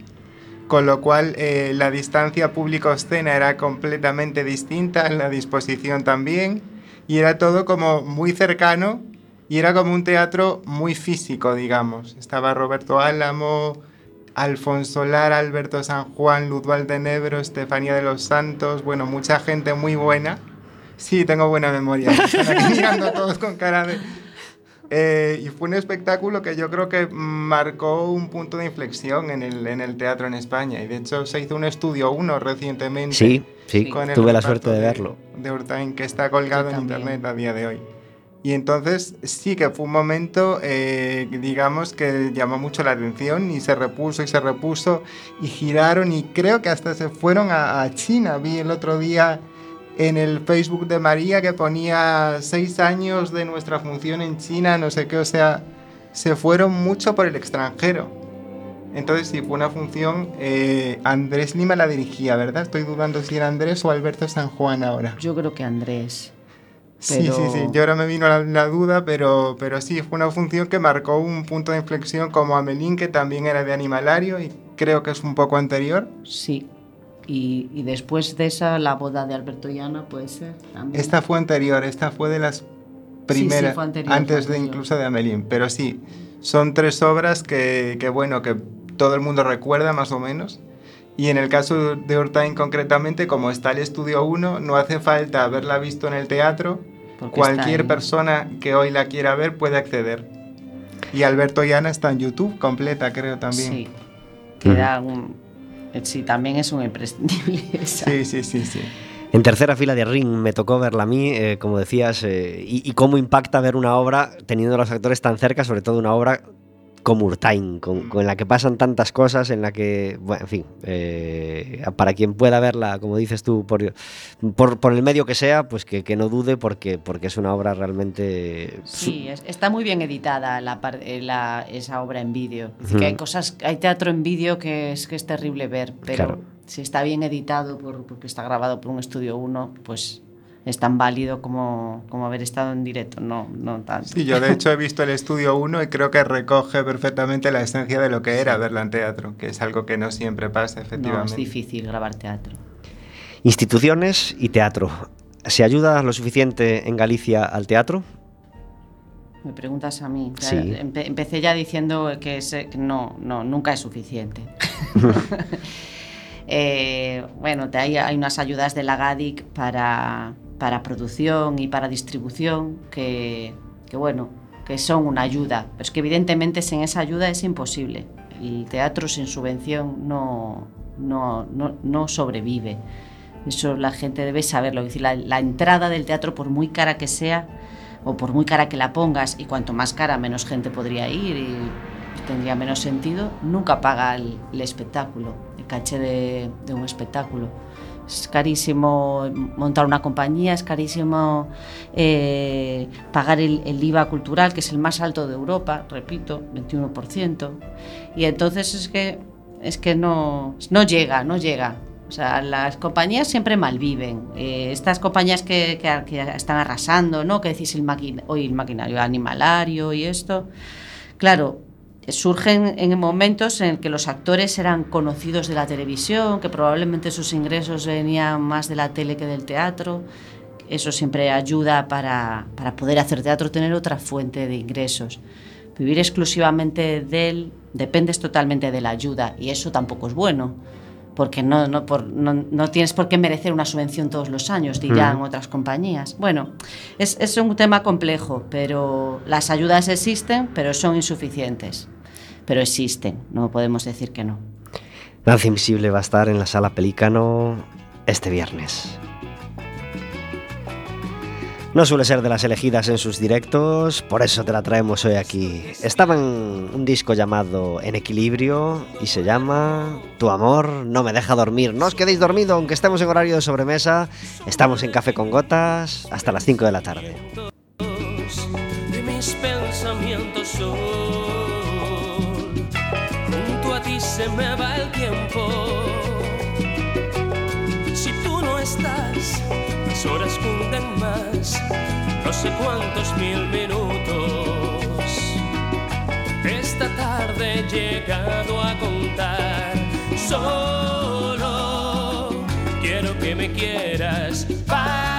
con lo cual eh, la distancia público-escena era completamente distinta, la disposición también, y era todo como muy cercano, y era como un teatro muy físico, digamos. Estaba Roberto Álamo, Alfonso Lara, Alberto San Juan, Luz Valdenebro, Estefanía de los Santos, bueno, mucha gente muy buena. Sí, tengo buena memoria. [LAUGHS] Están aquí mirando todos con cara de... Eh, y fue un espectáculo que yo creo que marcó un punto de inflexión en el, en el teatro en España. Y de hecho se hizo un estudio uno recientemente. Sí, sí, tuve la suerte de verlo. De Urtain, que está colgado en internet a día de hoy. Y entonces sí que fue un momento, eh, digamos, que llamó mucho la atención y se repuso y se repuso y giraron y creo que hasta se fueron a, a China. Vi el otro día en el Facebook de María que ponía seis años de nuestra función en China, no sé qué, o sea, se fueron mucho por el extranjero. Entonces sí, fue una función, eh, Andrés Lima la dirigía, ¿verdad? Estoy dudando si era Andrés o Alberto San Juan ahora. Yo creo que Andrés. Sí, Pero- sí, sí. Yo ahora me vino la, la duda, pero, pero sí, fue una función que marcó un punto de inflexión como Amelín, que también era de Animalario y creo que es un poco anterior. Sí. Y, y después de esa, la boda de Alberto y Ana puede ser. también. Esta fue anterior, esta fue de las primeras, fue anterior, antes fue de incluso de Amelín. Pero sí, son tres obras que, que, bueno, que todo el mundo recuerda más o menos. Y en el caso de Urtain concretamente, como está el estudio 1, no hace falta haberla visto en el teatro. Porque Cualquier persona que hoy la quiera ver puede acceder. Y Alberto y Ana está en YouTube completa, creo también. Sí. Que era un. Sí, también es un imprescindible. [LAUGHS] esa. sí, sí, sí. sí. En tercera fila de Ring me tocó verla a mí, eh, como decías, eh, y, y cómo impacta ver una obra teniendo a los actores tan cerca, sobre todo una obra como Urtain, con, con la que pasan tantas cosas, en la que, bueno, en fin, eh, para quien pueda verla, como dices tú, por, por, por el medio que sea, pues que, que no dude porque, porque es una obra realmente... Sí, es- está muy bien editada la, eh, la- esa obra en vídeo. Es que hay cosas, hay teatro en vídeo que es que es terrible ver, pero Claro. si está bien editado por- porque está grabado por un estudio 1, pues es tan válido como, como haber estado en directo, no, no tanto. Sí, yo de hecho he visto el estudio 1 y creo que recoge perfectamente la esencia de lo que era verla en teatro, que es algo que no siempre pasa, No, es efectivamente. difícil grabar teatro. Instituciones y teatro. ¿Se ayuda lo suficiente en Galicia al teatro? Me preguntas a mí. Ya Sí. empe- empecé ya diciendo que, es- que no, no, nunca es suficiente. [LAUGHS] [LAUGHS] Eh, bueno, te- hay, hay unas ayudas de la GADIC para, para producción y para distribución que, bueno, que son una ayuda. Pero es que evidentemente sin esa ayuda es imposible. El teatro sin subvención no, no, no, sobrevive. Eso la gente debe saberlo. Decir, la, entrada del teatro, por muy cara que sea, o por muy cara que la pongas, y cuanto más cara menos gente podría ir y tendría menos sentido, nunca paga el, espectáculo, el caché de un espectáculo. Es carísimo montar una compañía, es carísimo eh, pagar el, IVA cultural, que es el más alto de Europa, repito, 21%. Y entonces es que, es que no, no llega, no llega. O sea, las compañías siempre malviven. Eh, estas compañías que, que, están arrasando, ¿no? Que decís el, hoy el maquinario animalario y esto. Claro, surgen en momentos en que los actores eran conocidos de la televisión, que probablemente sus ingresos venían más de la tele que del teatro. Eso siempre ayuda para, para poder hacer teatro, tener otra fuente de ingresos. Vivir exclusivamente de él dependes totalmente de la ayuda y eso tampoco es bueno porque no, no, por, no, no, tienes por qué merecer una subvención todos los años, dirán mm. otras compañías. Bueno, es, es, un tema complejo, pero las ayudas existen, pero son insuficientes. Pero existen, no podemos decir que no. Danza Invisible va a estar en la sala Pelícano este viernes. No suele ser de las elegidas en sus directos, por eso te la traemos hoy aquí. Estaba en un disco llamado En Equilibrio y se llama Tu amor no me deja dormir. No os quedéis dormidos aunque estemos en horario de sobremesa. Estamos en Café con Gotas hasta las 5 de la tarde. Me va el tiempo. Si tú no estás, las horas cunden más, no sé cuántos mil minutos. Esta tarde he llegado a contar, solo quiero que me quieras para,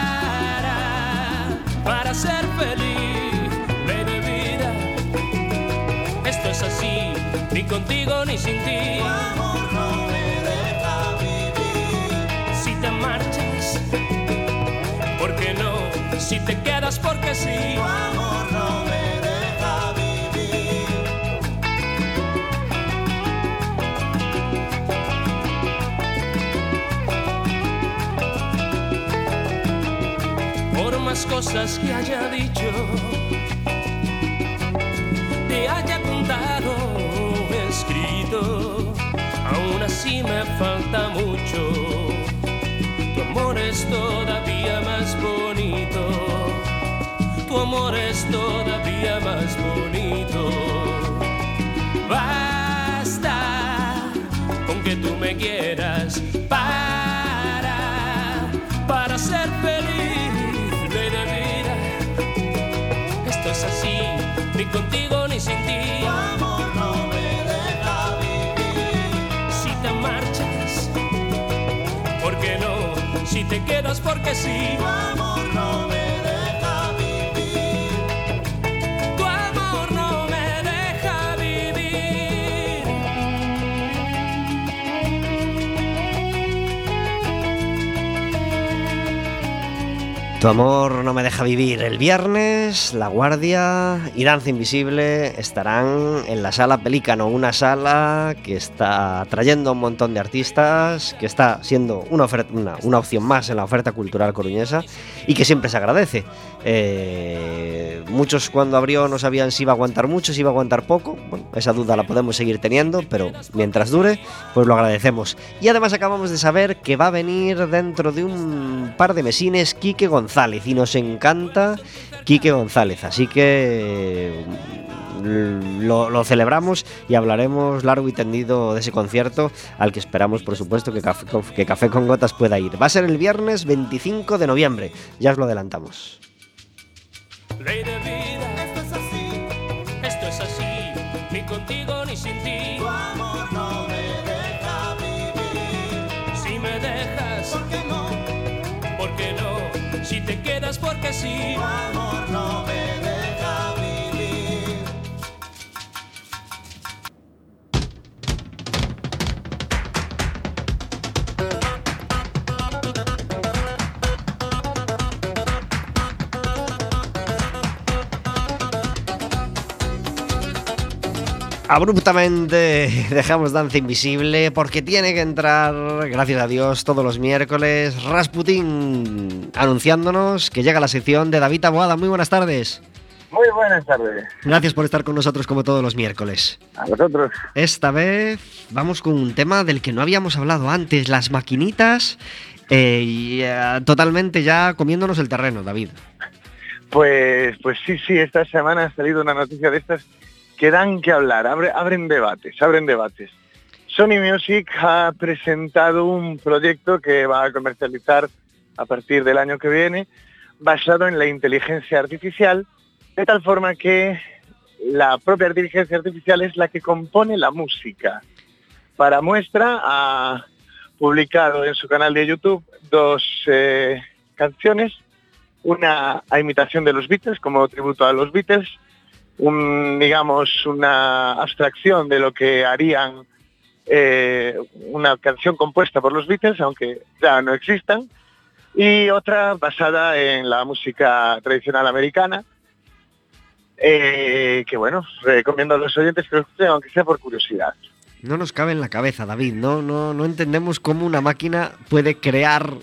ni contigo ni sin ti. amor no me deja vivir. Si te marchas, ¿por qué no? Si te quedas, porque sí. Tu amor no me deja vivir. Por más cosas que haya dicho, te haya así me falta mucho tu amor es todavía más bonito. Tu amor es todavía más bonito. Basta con que tú me quieras para, para ser feliz, de vida. Esto es así, ni contigo quedas porque sí. Tu amor no me deja vivir. El viernes, La Guardia y Danza Invisible estarán en la sala Pelícano, una sala que está trayendo un montón de artistas, que está siendo una, oferta, una, una opción más en la oferta cultural coruñesa y que siempre se agradece. Eh, muchos cuando abrió no sabían si iba a aguantar mucho, si iba a aguantar poco. Bueno, esa duda la podemos seguir teniendo, pero mientras dure, pues lo agradecemos. Y además acabamos de saber que va a venir dentro de un par de mesines Quique González. González y nos encanta Quique González. Así que lo, lo, celebramos y hablaremos largo y tendido de ese concierto al que esperamos, por supuesto, que Café, que Café con Gotas pueda ir. Va a ser el viernes 25 de noviembre, ya os lo adelantamos. Porque Abruptamente [LAUGHS] dejamos Danza Invisible porque tiene que entrar, gracias a Dios, todos los miércoles Rasputin anunciándonos que llega la sección de David Aboada. Muy buenas tardes. Muy buenas tardes. Gracias por estar con nosotros como todos los miércoles. A vosotros. Esta vez vamos con un tema del que no habíamos hablado antes, las maquinitas, eh, y, eh, totalmente ya comiéndonos el terreno, David. Pues, pues sí, sí, esta semana ha salido una noticia de estas que dan que hablar, abre- abren debates, abren debates. Sony Music ha presentado un proyecto que va a comercializar a partir del año que viene, basado en la inteligencia artificial, de tal forma que la propia inteligencia artificial es la que compone la música. Para muestra, ha publicado en su canal de YouTube dos eh, canciones, una a imitación de los Beatles, como tributo a los Beatles, un, digamos, una abstracción de lo que harían eh, una canción compuesta por los Beatles, aunque ya no existan, y otra basada en la música tradicional americana, eh, que bueno, recomiendo a los oyentes que lo escuchen, aunque sea por curiosidad. No nos cabe en la cabeza, David. No, no, no entendemos cómo una máquina puede crear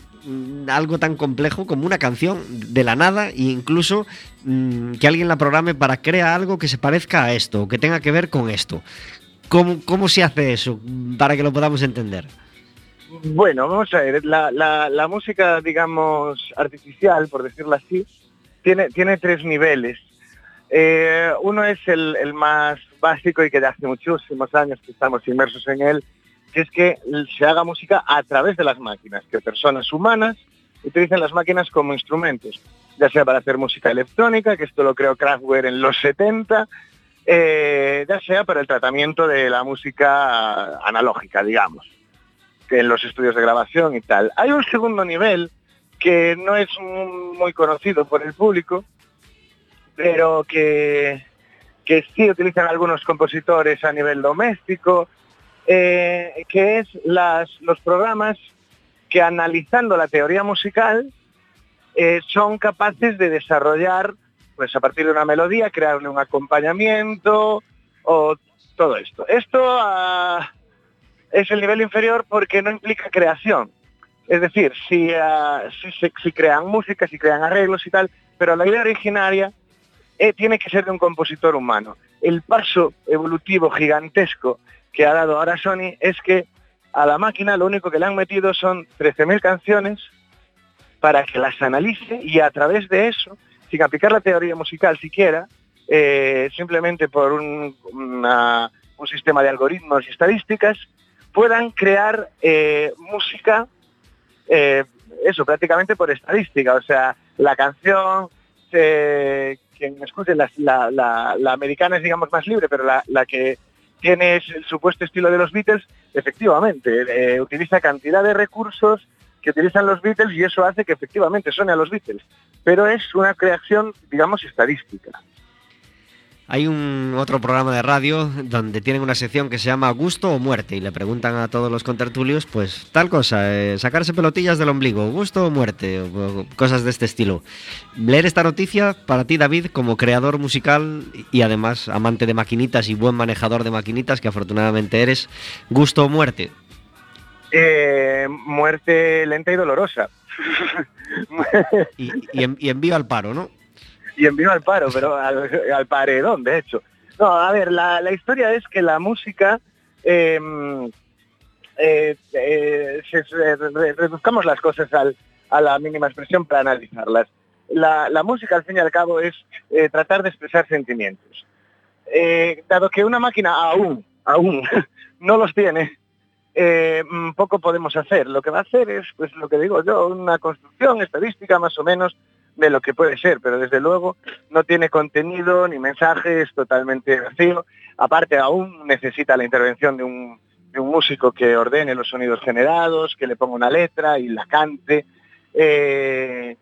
algo tan complejo como una canción de la nada e incluso mm, que alguien la programe para crear algo que se parezca a esto o que tenga que ver con esto. ¿Cómo, cómo se hace eso para que lo podamos entender? Bueno, vamos a ver, la, música, digamos, artificial, por decirlo así, tiene, tiene tres niveles. Eh, uno es el, el más básico y que de hace muchísimos años que estamos inmersos en él, es que se haga música a través de las máquinas, que personas humanas utilicen las máquinas como instrumentos, ya sea para hacer música electrónica, que esto lo creó Kraftwerk en los 70, eh, ya sea para el tratamiento de la música analógica, digamos que en los estudios de grabación y tal. Hay un segundo nivel que no es mu- muy conocido por el público, pero que, que sí utilizan algunos compositores a nivel doméstico, eh, que es las, los programas que analizando la teoría musical eh, son capaces de desarrollar, pues a partir de una melodía, crearle un acompañamiento o todo esto. Esto ah, es el nivel inferior porque no implica creación. Es decir, si, ah, si, crean música, si crean arreglos y tal, pero la idea originaria eh, tiene que ser de un compositor humano. El paso evolutivo gigantesco que ha dado ahora Sony es que a la máquina lo único que le han metido son 13.000 canciones para que las analice y a través de eso, sin aplicar la teoría musical siquiera, eh, simplemente por un, un sistema de algoritmos y estadísticas, puedan crear eh, música, eh, eso, prácticamente por estadística. O sea, la canción, quien escuche, la, la- la- americana es, digamos, más libre, pero la que tiene es el supuesto estilo de los Beatles, efectivamente, eh, utiliza cantidad de recursos que utilizan los Beatles y eso hace que efectivamente suene a los Beatles. Pero es una creación, digamos, estadística. Hay un otro programa de radio donde tienen una sección que se llama Gusto o Muerte y le preguntan a todos los contertulios, pues tal cosa, eh, sacarse pelotillas del ombligo, gusto o muerte, o, cosas de este estilo. Leer esta noticia para ti, David, como creador musical y además amante de maquinitas y buen manejador de maquinitas, que afortunadamente eres, gusto o muerte. Eh, muerte lenta y dolorosa. Y, y en- y envío al paro, ¿no? [LAUGHS] y envío al paro, pero al, paredón, de hecho. No, a ver, la, la historia es que la música, eh, eh, eh, reduzcamos las cosas a la mínima expresión para analizarlas. La, la música, al fin y al cabo, es eh, tratar de expresar sentimientos. Dado que una máquina aún, aún [LAUGHS] no los tiene, mm, poco podemos hacer. Lo que va a hacer es, pues lo que digo yo, una construcción estadística más o menos de lo que puede ser, pero desde luego no tiene contenido ni mensaje, es totalmente vacío. Aparte, aún necesita la intervención de un, músico que ordene los sonidos generados, que le ponga una letra y la cante. Eh,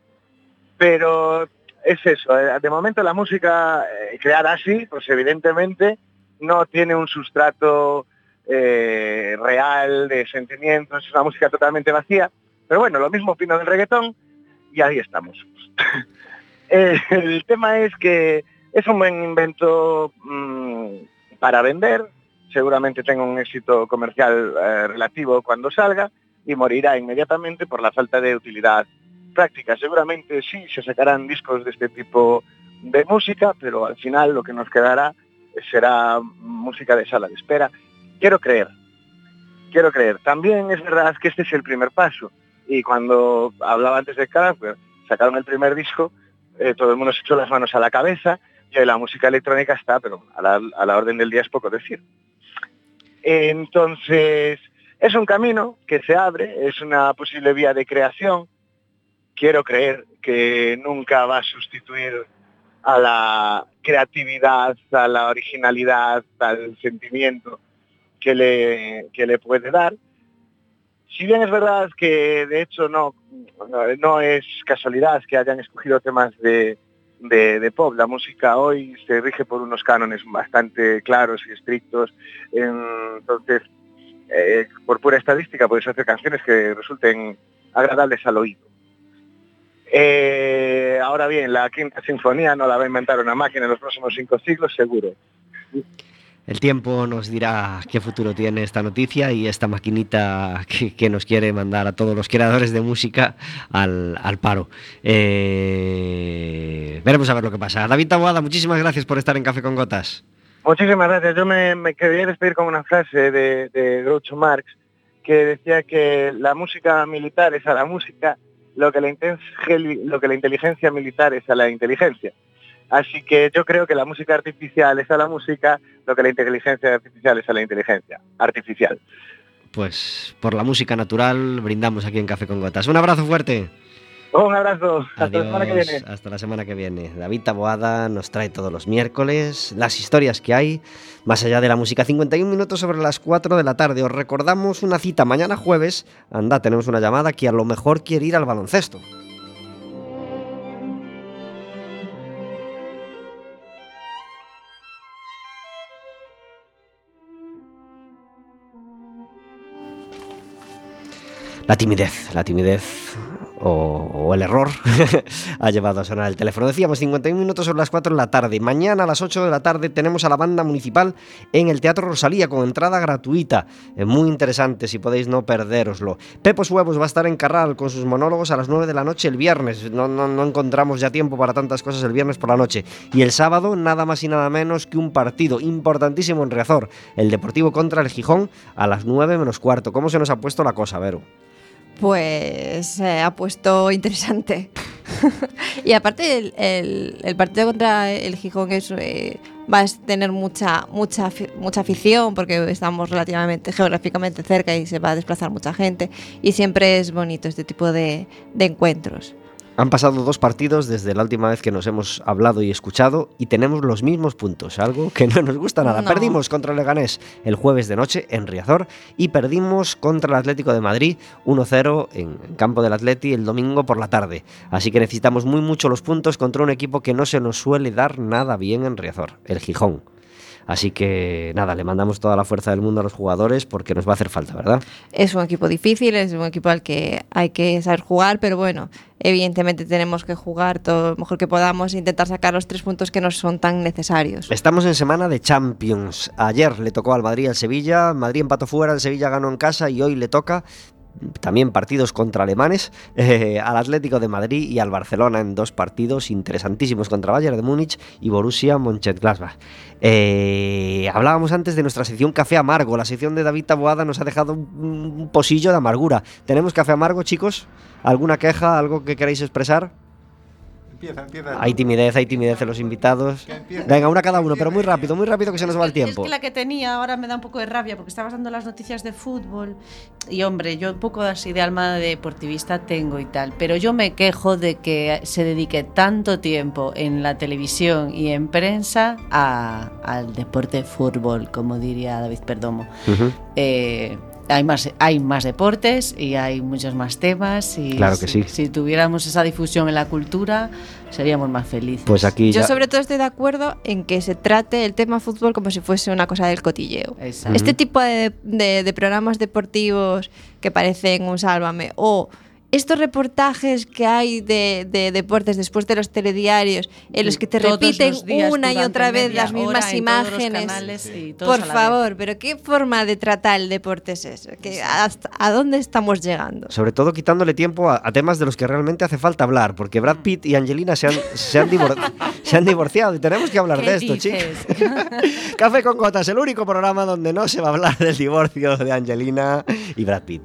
pero es eso, eh, de momento la música eh, creada así, pues evidentemente no tiene un sustrato real de sentimientos, es una música totalmente vacía. Pero bueno, lo mismo opino del reggaetón y ahí estamos. [LAUGHS] Eh, el tema es que es un buen invento mm, para vender, seguramente tenga un éxito comercial eh, relativo cuando salga y morirá inmediatamente por la falta de utilidad práctica. Seguramente sí se sacarán discos de este tipo de música, pero al final lo que nos quedará será música de sala de espera. Quiero creer, quiero creer. También es verdad que este es el primer paso. Y cuando hablaba antes de Kraftwerk, sacaron el primer disco, eh, todo el mundo se echó las manos a la cabeza y la música electrónica está, pero a la, a la orden del día es poco decir. Entonces, es un camino que se abre, es una posible vía de creación. Quiero creer que nunca va a sustituir a la creatividad, a la originalidad, al sentimiento que le, que le puede dar. Si bien es verdad que de hecho no, no es casualidad que hayan escogido temas de, de, pop, la música hoy se rige por unos cánones bastante claros y estrictos, entonces eh, por pura estadística puedes hacer canciones que resulten agradables al oído. Eh, ahora bien, la quinta sinfonía no la va a inventar una máquina en los próximos cinco siglos, seguro. El tiempo nos dirá qué futuro tiene esta noticia y esta maquinita que, nos quiere mandar a todos los creadores de música al, paro. Eh, veremos a ver lo que pasa. David Taboada, muchísimas gracias por estar en Café con Gotas. Muchísimas gracias. Yo me, quería despedir con una frase de, de Groucho Marx que decía que la música militar es a la música lo que la inteligencia militar es a la inteligencia. Así que yo creo que la música artificial es a la música lo que la inteligencia artificial es a la inteligencia artificial. Pues por la música natural brindamos aquí en Café con Gotas. Un abrazo fuerte. Un abrazo. Hasta la semana que viene. Hasta la semana que viene. David Taboada nos trae todos los miércoles las historias que hay más allá de la música. 51 minutos sobre las 4 de la tarde. Os recordamos una cita mañana jueves. Anda, tenemos una llamada que a lo mejor quiere ir al baloncesto. La timidez, la timidez o, el error [LAUGHS] ha llevado a sonar el teléfono. Decíamos 51 minutos sobre las 4 de la tarde. Mañana a las 8 de la tarde tenemos a la banda municipal en el Teatro Rosalía con entrada gratuita. Muy interesante si podéis no perderoslo. Pepos Huevos va a estar en Carral con sus monólogos a las 9 de la noche el viernes. No, encontramos ya tiempo para tantas cosas el viernes por la noche. Y el sábado nada más y nada menos que un partido importantísimo en Riazor. El Deportivo contra el Gijón a las 9 menos cuarto. ¿Cómo se nos ha puesto la cosa, Vero? Pues se ha puesto interesante. [LAUGHS] y aparte el, partido contra el Gijón es, eh, va a tener mucha, mucha, mucha afición porque estamos relativamente geográficamente cerca y se va a desplazar mucha gente y siempre es bonito este tipo de encuentros. Han pasado dos partidos desde la última vez que nos hemos hablado y escuchado y tenemos los mismos puntos, algo que no nos gusta nada. No. Perdimos contra el Leganés el jueves de noche en Riazor y perdimos contra el Atlético de Madrid 1-0 en campo del Atleti el domingo por la tarde. Así que necesitamos muy mucho los puntos contra un equipo que no se nos suele dar nada bien en Riazor, el Gijón. Así que nada, le mandamos toda la fuerza del mundo a los jugadores porque nos va a hacer falta, ¿verdad? Es un equipo difícil, es un equipo al que hay que saber jugar, pero bueno, evidentemente tenemos que jugar todo lo mejor que podamos e intentar sacar los tres puntos que nos son tan necesarios. Estamos en semana de Champions. Ayer le tocó al Madrid al Sevilla, Madrid empató fuera, el Sevilla ganó en casa y hoy le toca también partidos contra alemanes eh, al Atlético de Madrid y al Barcelona en dos partidos interesantísimos contra Bayern de Múnich y Borussia Mönchengladbach. Eh, hablábamos antes de nuestra sección Café Amargo. La sección de David Taboada nos ha dejado un, un posillo de amargura. ¿Tenemos Café Amargo, chicos? ¿Alguna queja? ¿Algo que queráis expresar? Empieza, empieza. Hay timidez, hay timidez en los invitados. Venga, una cada uno, pero muy rápido, muy rápido que se nos va el Es tiempo. que la que tenía ahora me da un poco de rabia porque estabas dando las noticias de fútbol y hombre, yo un poco así de alma deportivista tengo y tal, pero yo me quejo de que se dedique tanto tiempo en la televisión y en prensa a- al deporte de fútbol, como diría David Perdomo. Eh, hay más, hay más deportes y hay muchos más temas y Claro que si, sí. si tuviéramos esa difusión en la cultura seríamos más felices. Pues aquí Yo ya... sobre todo estoy de acuerdo en que se trate el tema fútbol como si fuese una cosa del cotilleo. Exacto. Este tipo de, de- de programas deportivos que parecen un sálvame o estos reportajes que hay de, de deportes después de los telediarios, en los que te Todos repiten una y otra vez las mismas hora imágenes. todos Por favor, pero ¿qué forma de tratar el deporte es eso? ¿Qué- hasta- ¿A dónde estamos llegando? Sobre todo quitándole tiempo a, a temas de los que realmente hace falta hablar, porque Brad Pitt y Angelina se han, se han, divor- [LAUGHS] se han divorciado y tenemos que hablar ¿Qué de esto, chicos. [LAUGHS] Café con Gotas, el único programa donde no se va a hablar del divorcio de Angelina y Brad Pitt.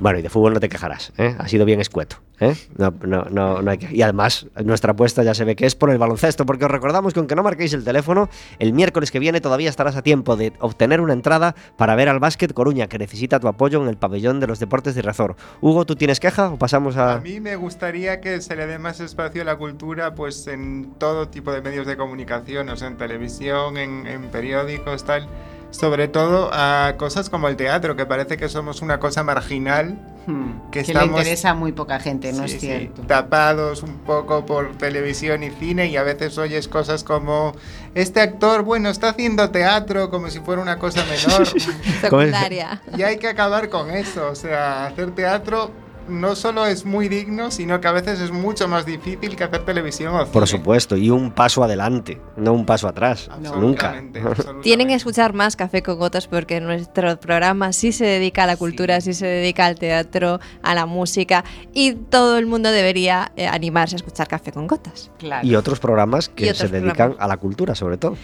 Bueno, y de fútbol no te quejarás, ¿eh? Ha sido bien escueto, ¿eh? No, no, no, no hay que... Y además, nuestra apuesta ya se ve que es por el baloncesto, porque os recordamos que aunque no marquéis el teléfono, el miércoles que viene todavía estarás a tiempo de obtener una entrada para ver al Básquet Coruña, que necesita tu apoyo en el pabellón de los deportes de Razor. Hugo, ¿tú tienes queja o pasamos a...? A mí me gustaría que se le dé más espacio a la cultura pues en todo tipo de medios de comunicación, o sea, en televisión, en, en periódicos, tal. Sobre todo a cosas como el teatro, que parece que somos una cosa marginal, Hmm, Que que estamos- le interesa a muy poca gente, no sí, es sí, cierto. tapados un poco por televisión y cine y a veces oyes cosas como este actor, bueno, está haciendo teatro como si fuera una cosa menor. [LAUGHS] Secundaria. Y hay que acabar con eso, o sea, hacer teatro no solo es muy digno, sino que a veces es mucho más difícil que hacer televisión o cine. Por supuesto, y un paso adelante, no un paso atrás, nunca. [LAUGHS] Tienen que escuchar más Café con Gotas porque nuestro programa sí se dedica a la cultura, sí, se dedica al teatro, a la música y todo el mundo debería eh, animarse a escuchar Café con Gotas. Claro. Y otros programas que otros se dedican programas. a la cultura, sobre todo.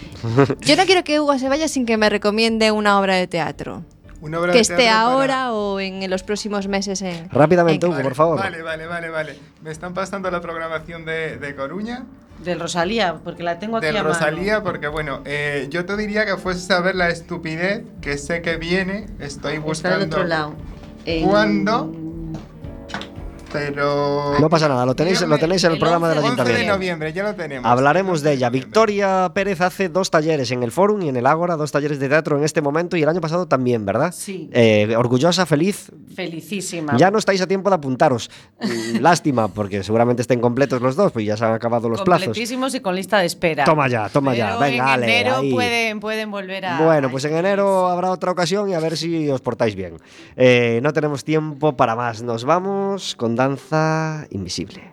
Yo no quiero que Hugo se vaya sin que me recomiende una obra de teatro. Una obra Que de esté para- ahora o en los próximos meses en... Rápidamente, en- Hugo, por favor. Vale, vale, vale, vale. Me están pasando la programación de, de Coruña, Del Rosalía, porque la tengo aquí de a mano. Rosalía, porque bueno, eh, yo te diría que fueses a ver la estupidez, que sé que viene, estoy Está buscando. del otro lado. En- ¿Cuándo? Pero. No pasa nada, lo tenéis, lo tenéis en el el programa del 11 11 de ayuntamiento. noviembre, ya lo tenemos. Hablaremos de 11 ella. Victoria Pérez hace dos talleres en el Forum y en el Ágora, dos talleres de teatro en este momento y el año pasado también, ¿verdad? Sí. Eh, orgullosa, feliz. Felicísima. Ya no estáis a tiempo de apuntaros. Mm, Lástima, porque seguramente estén completos los dos, pues ya se han acabado los plazos. Completísimos y con lista de espera. Toma ya, toma ya. Venga, en ale, enero ahí. pueden, pueden volver a. Bueno, pues en enero habrá otra ocasión y a ver si os portáis bien. Eh, no tenemos tiempo para más. Nos vamos con danza invisible.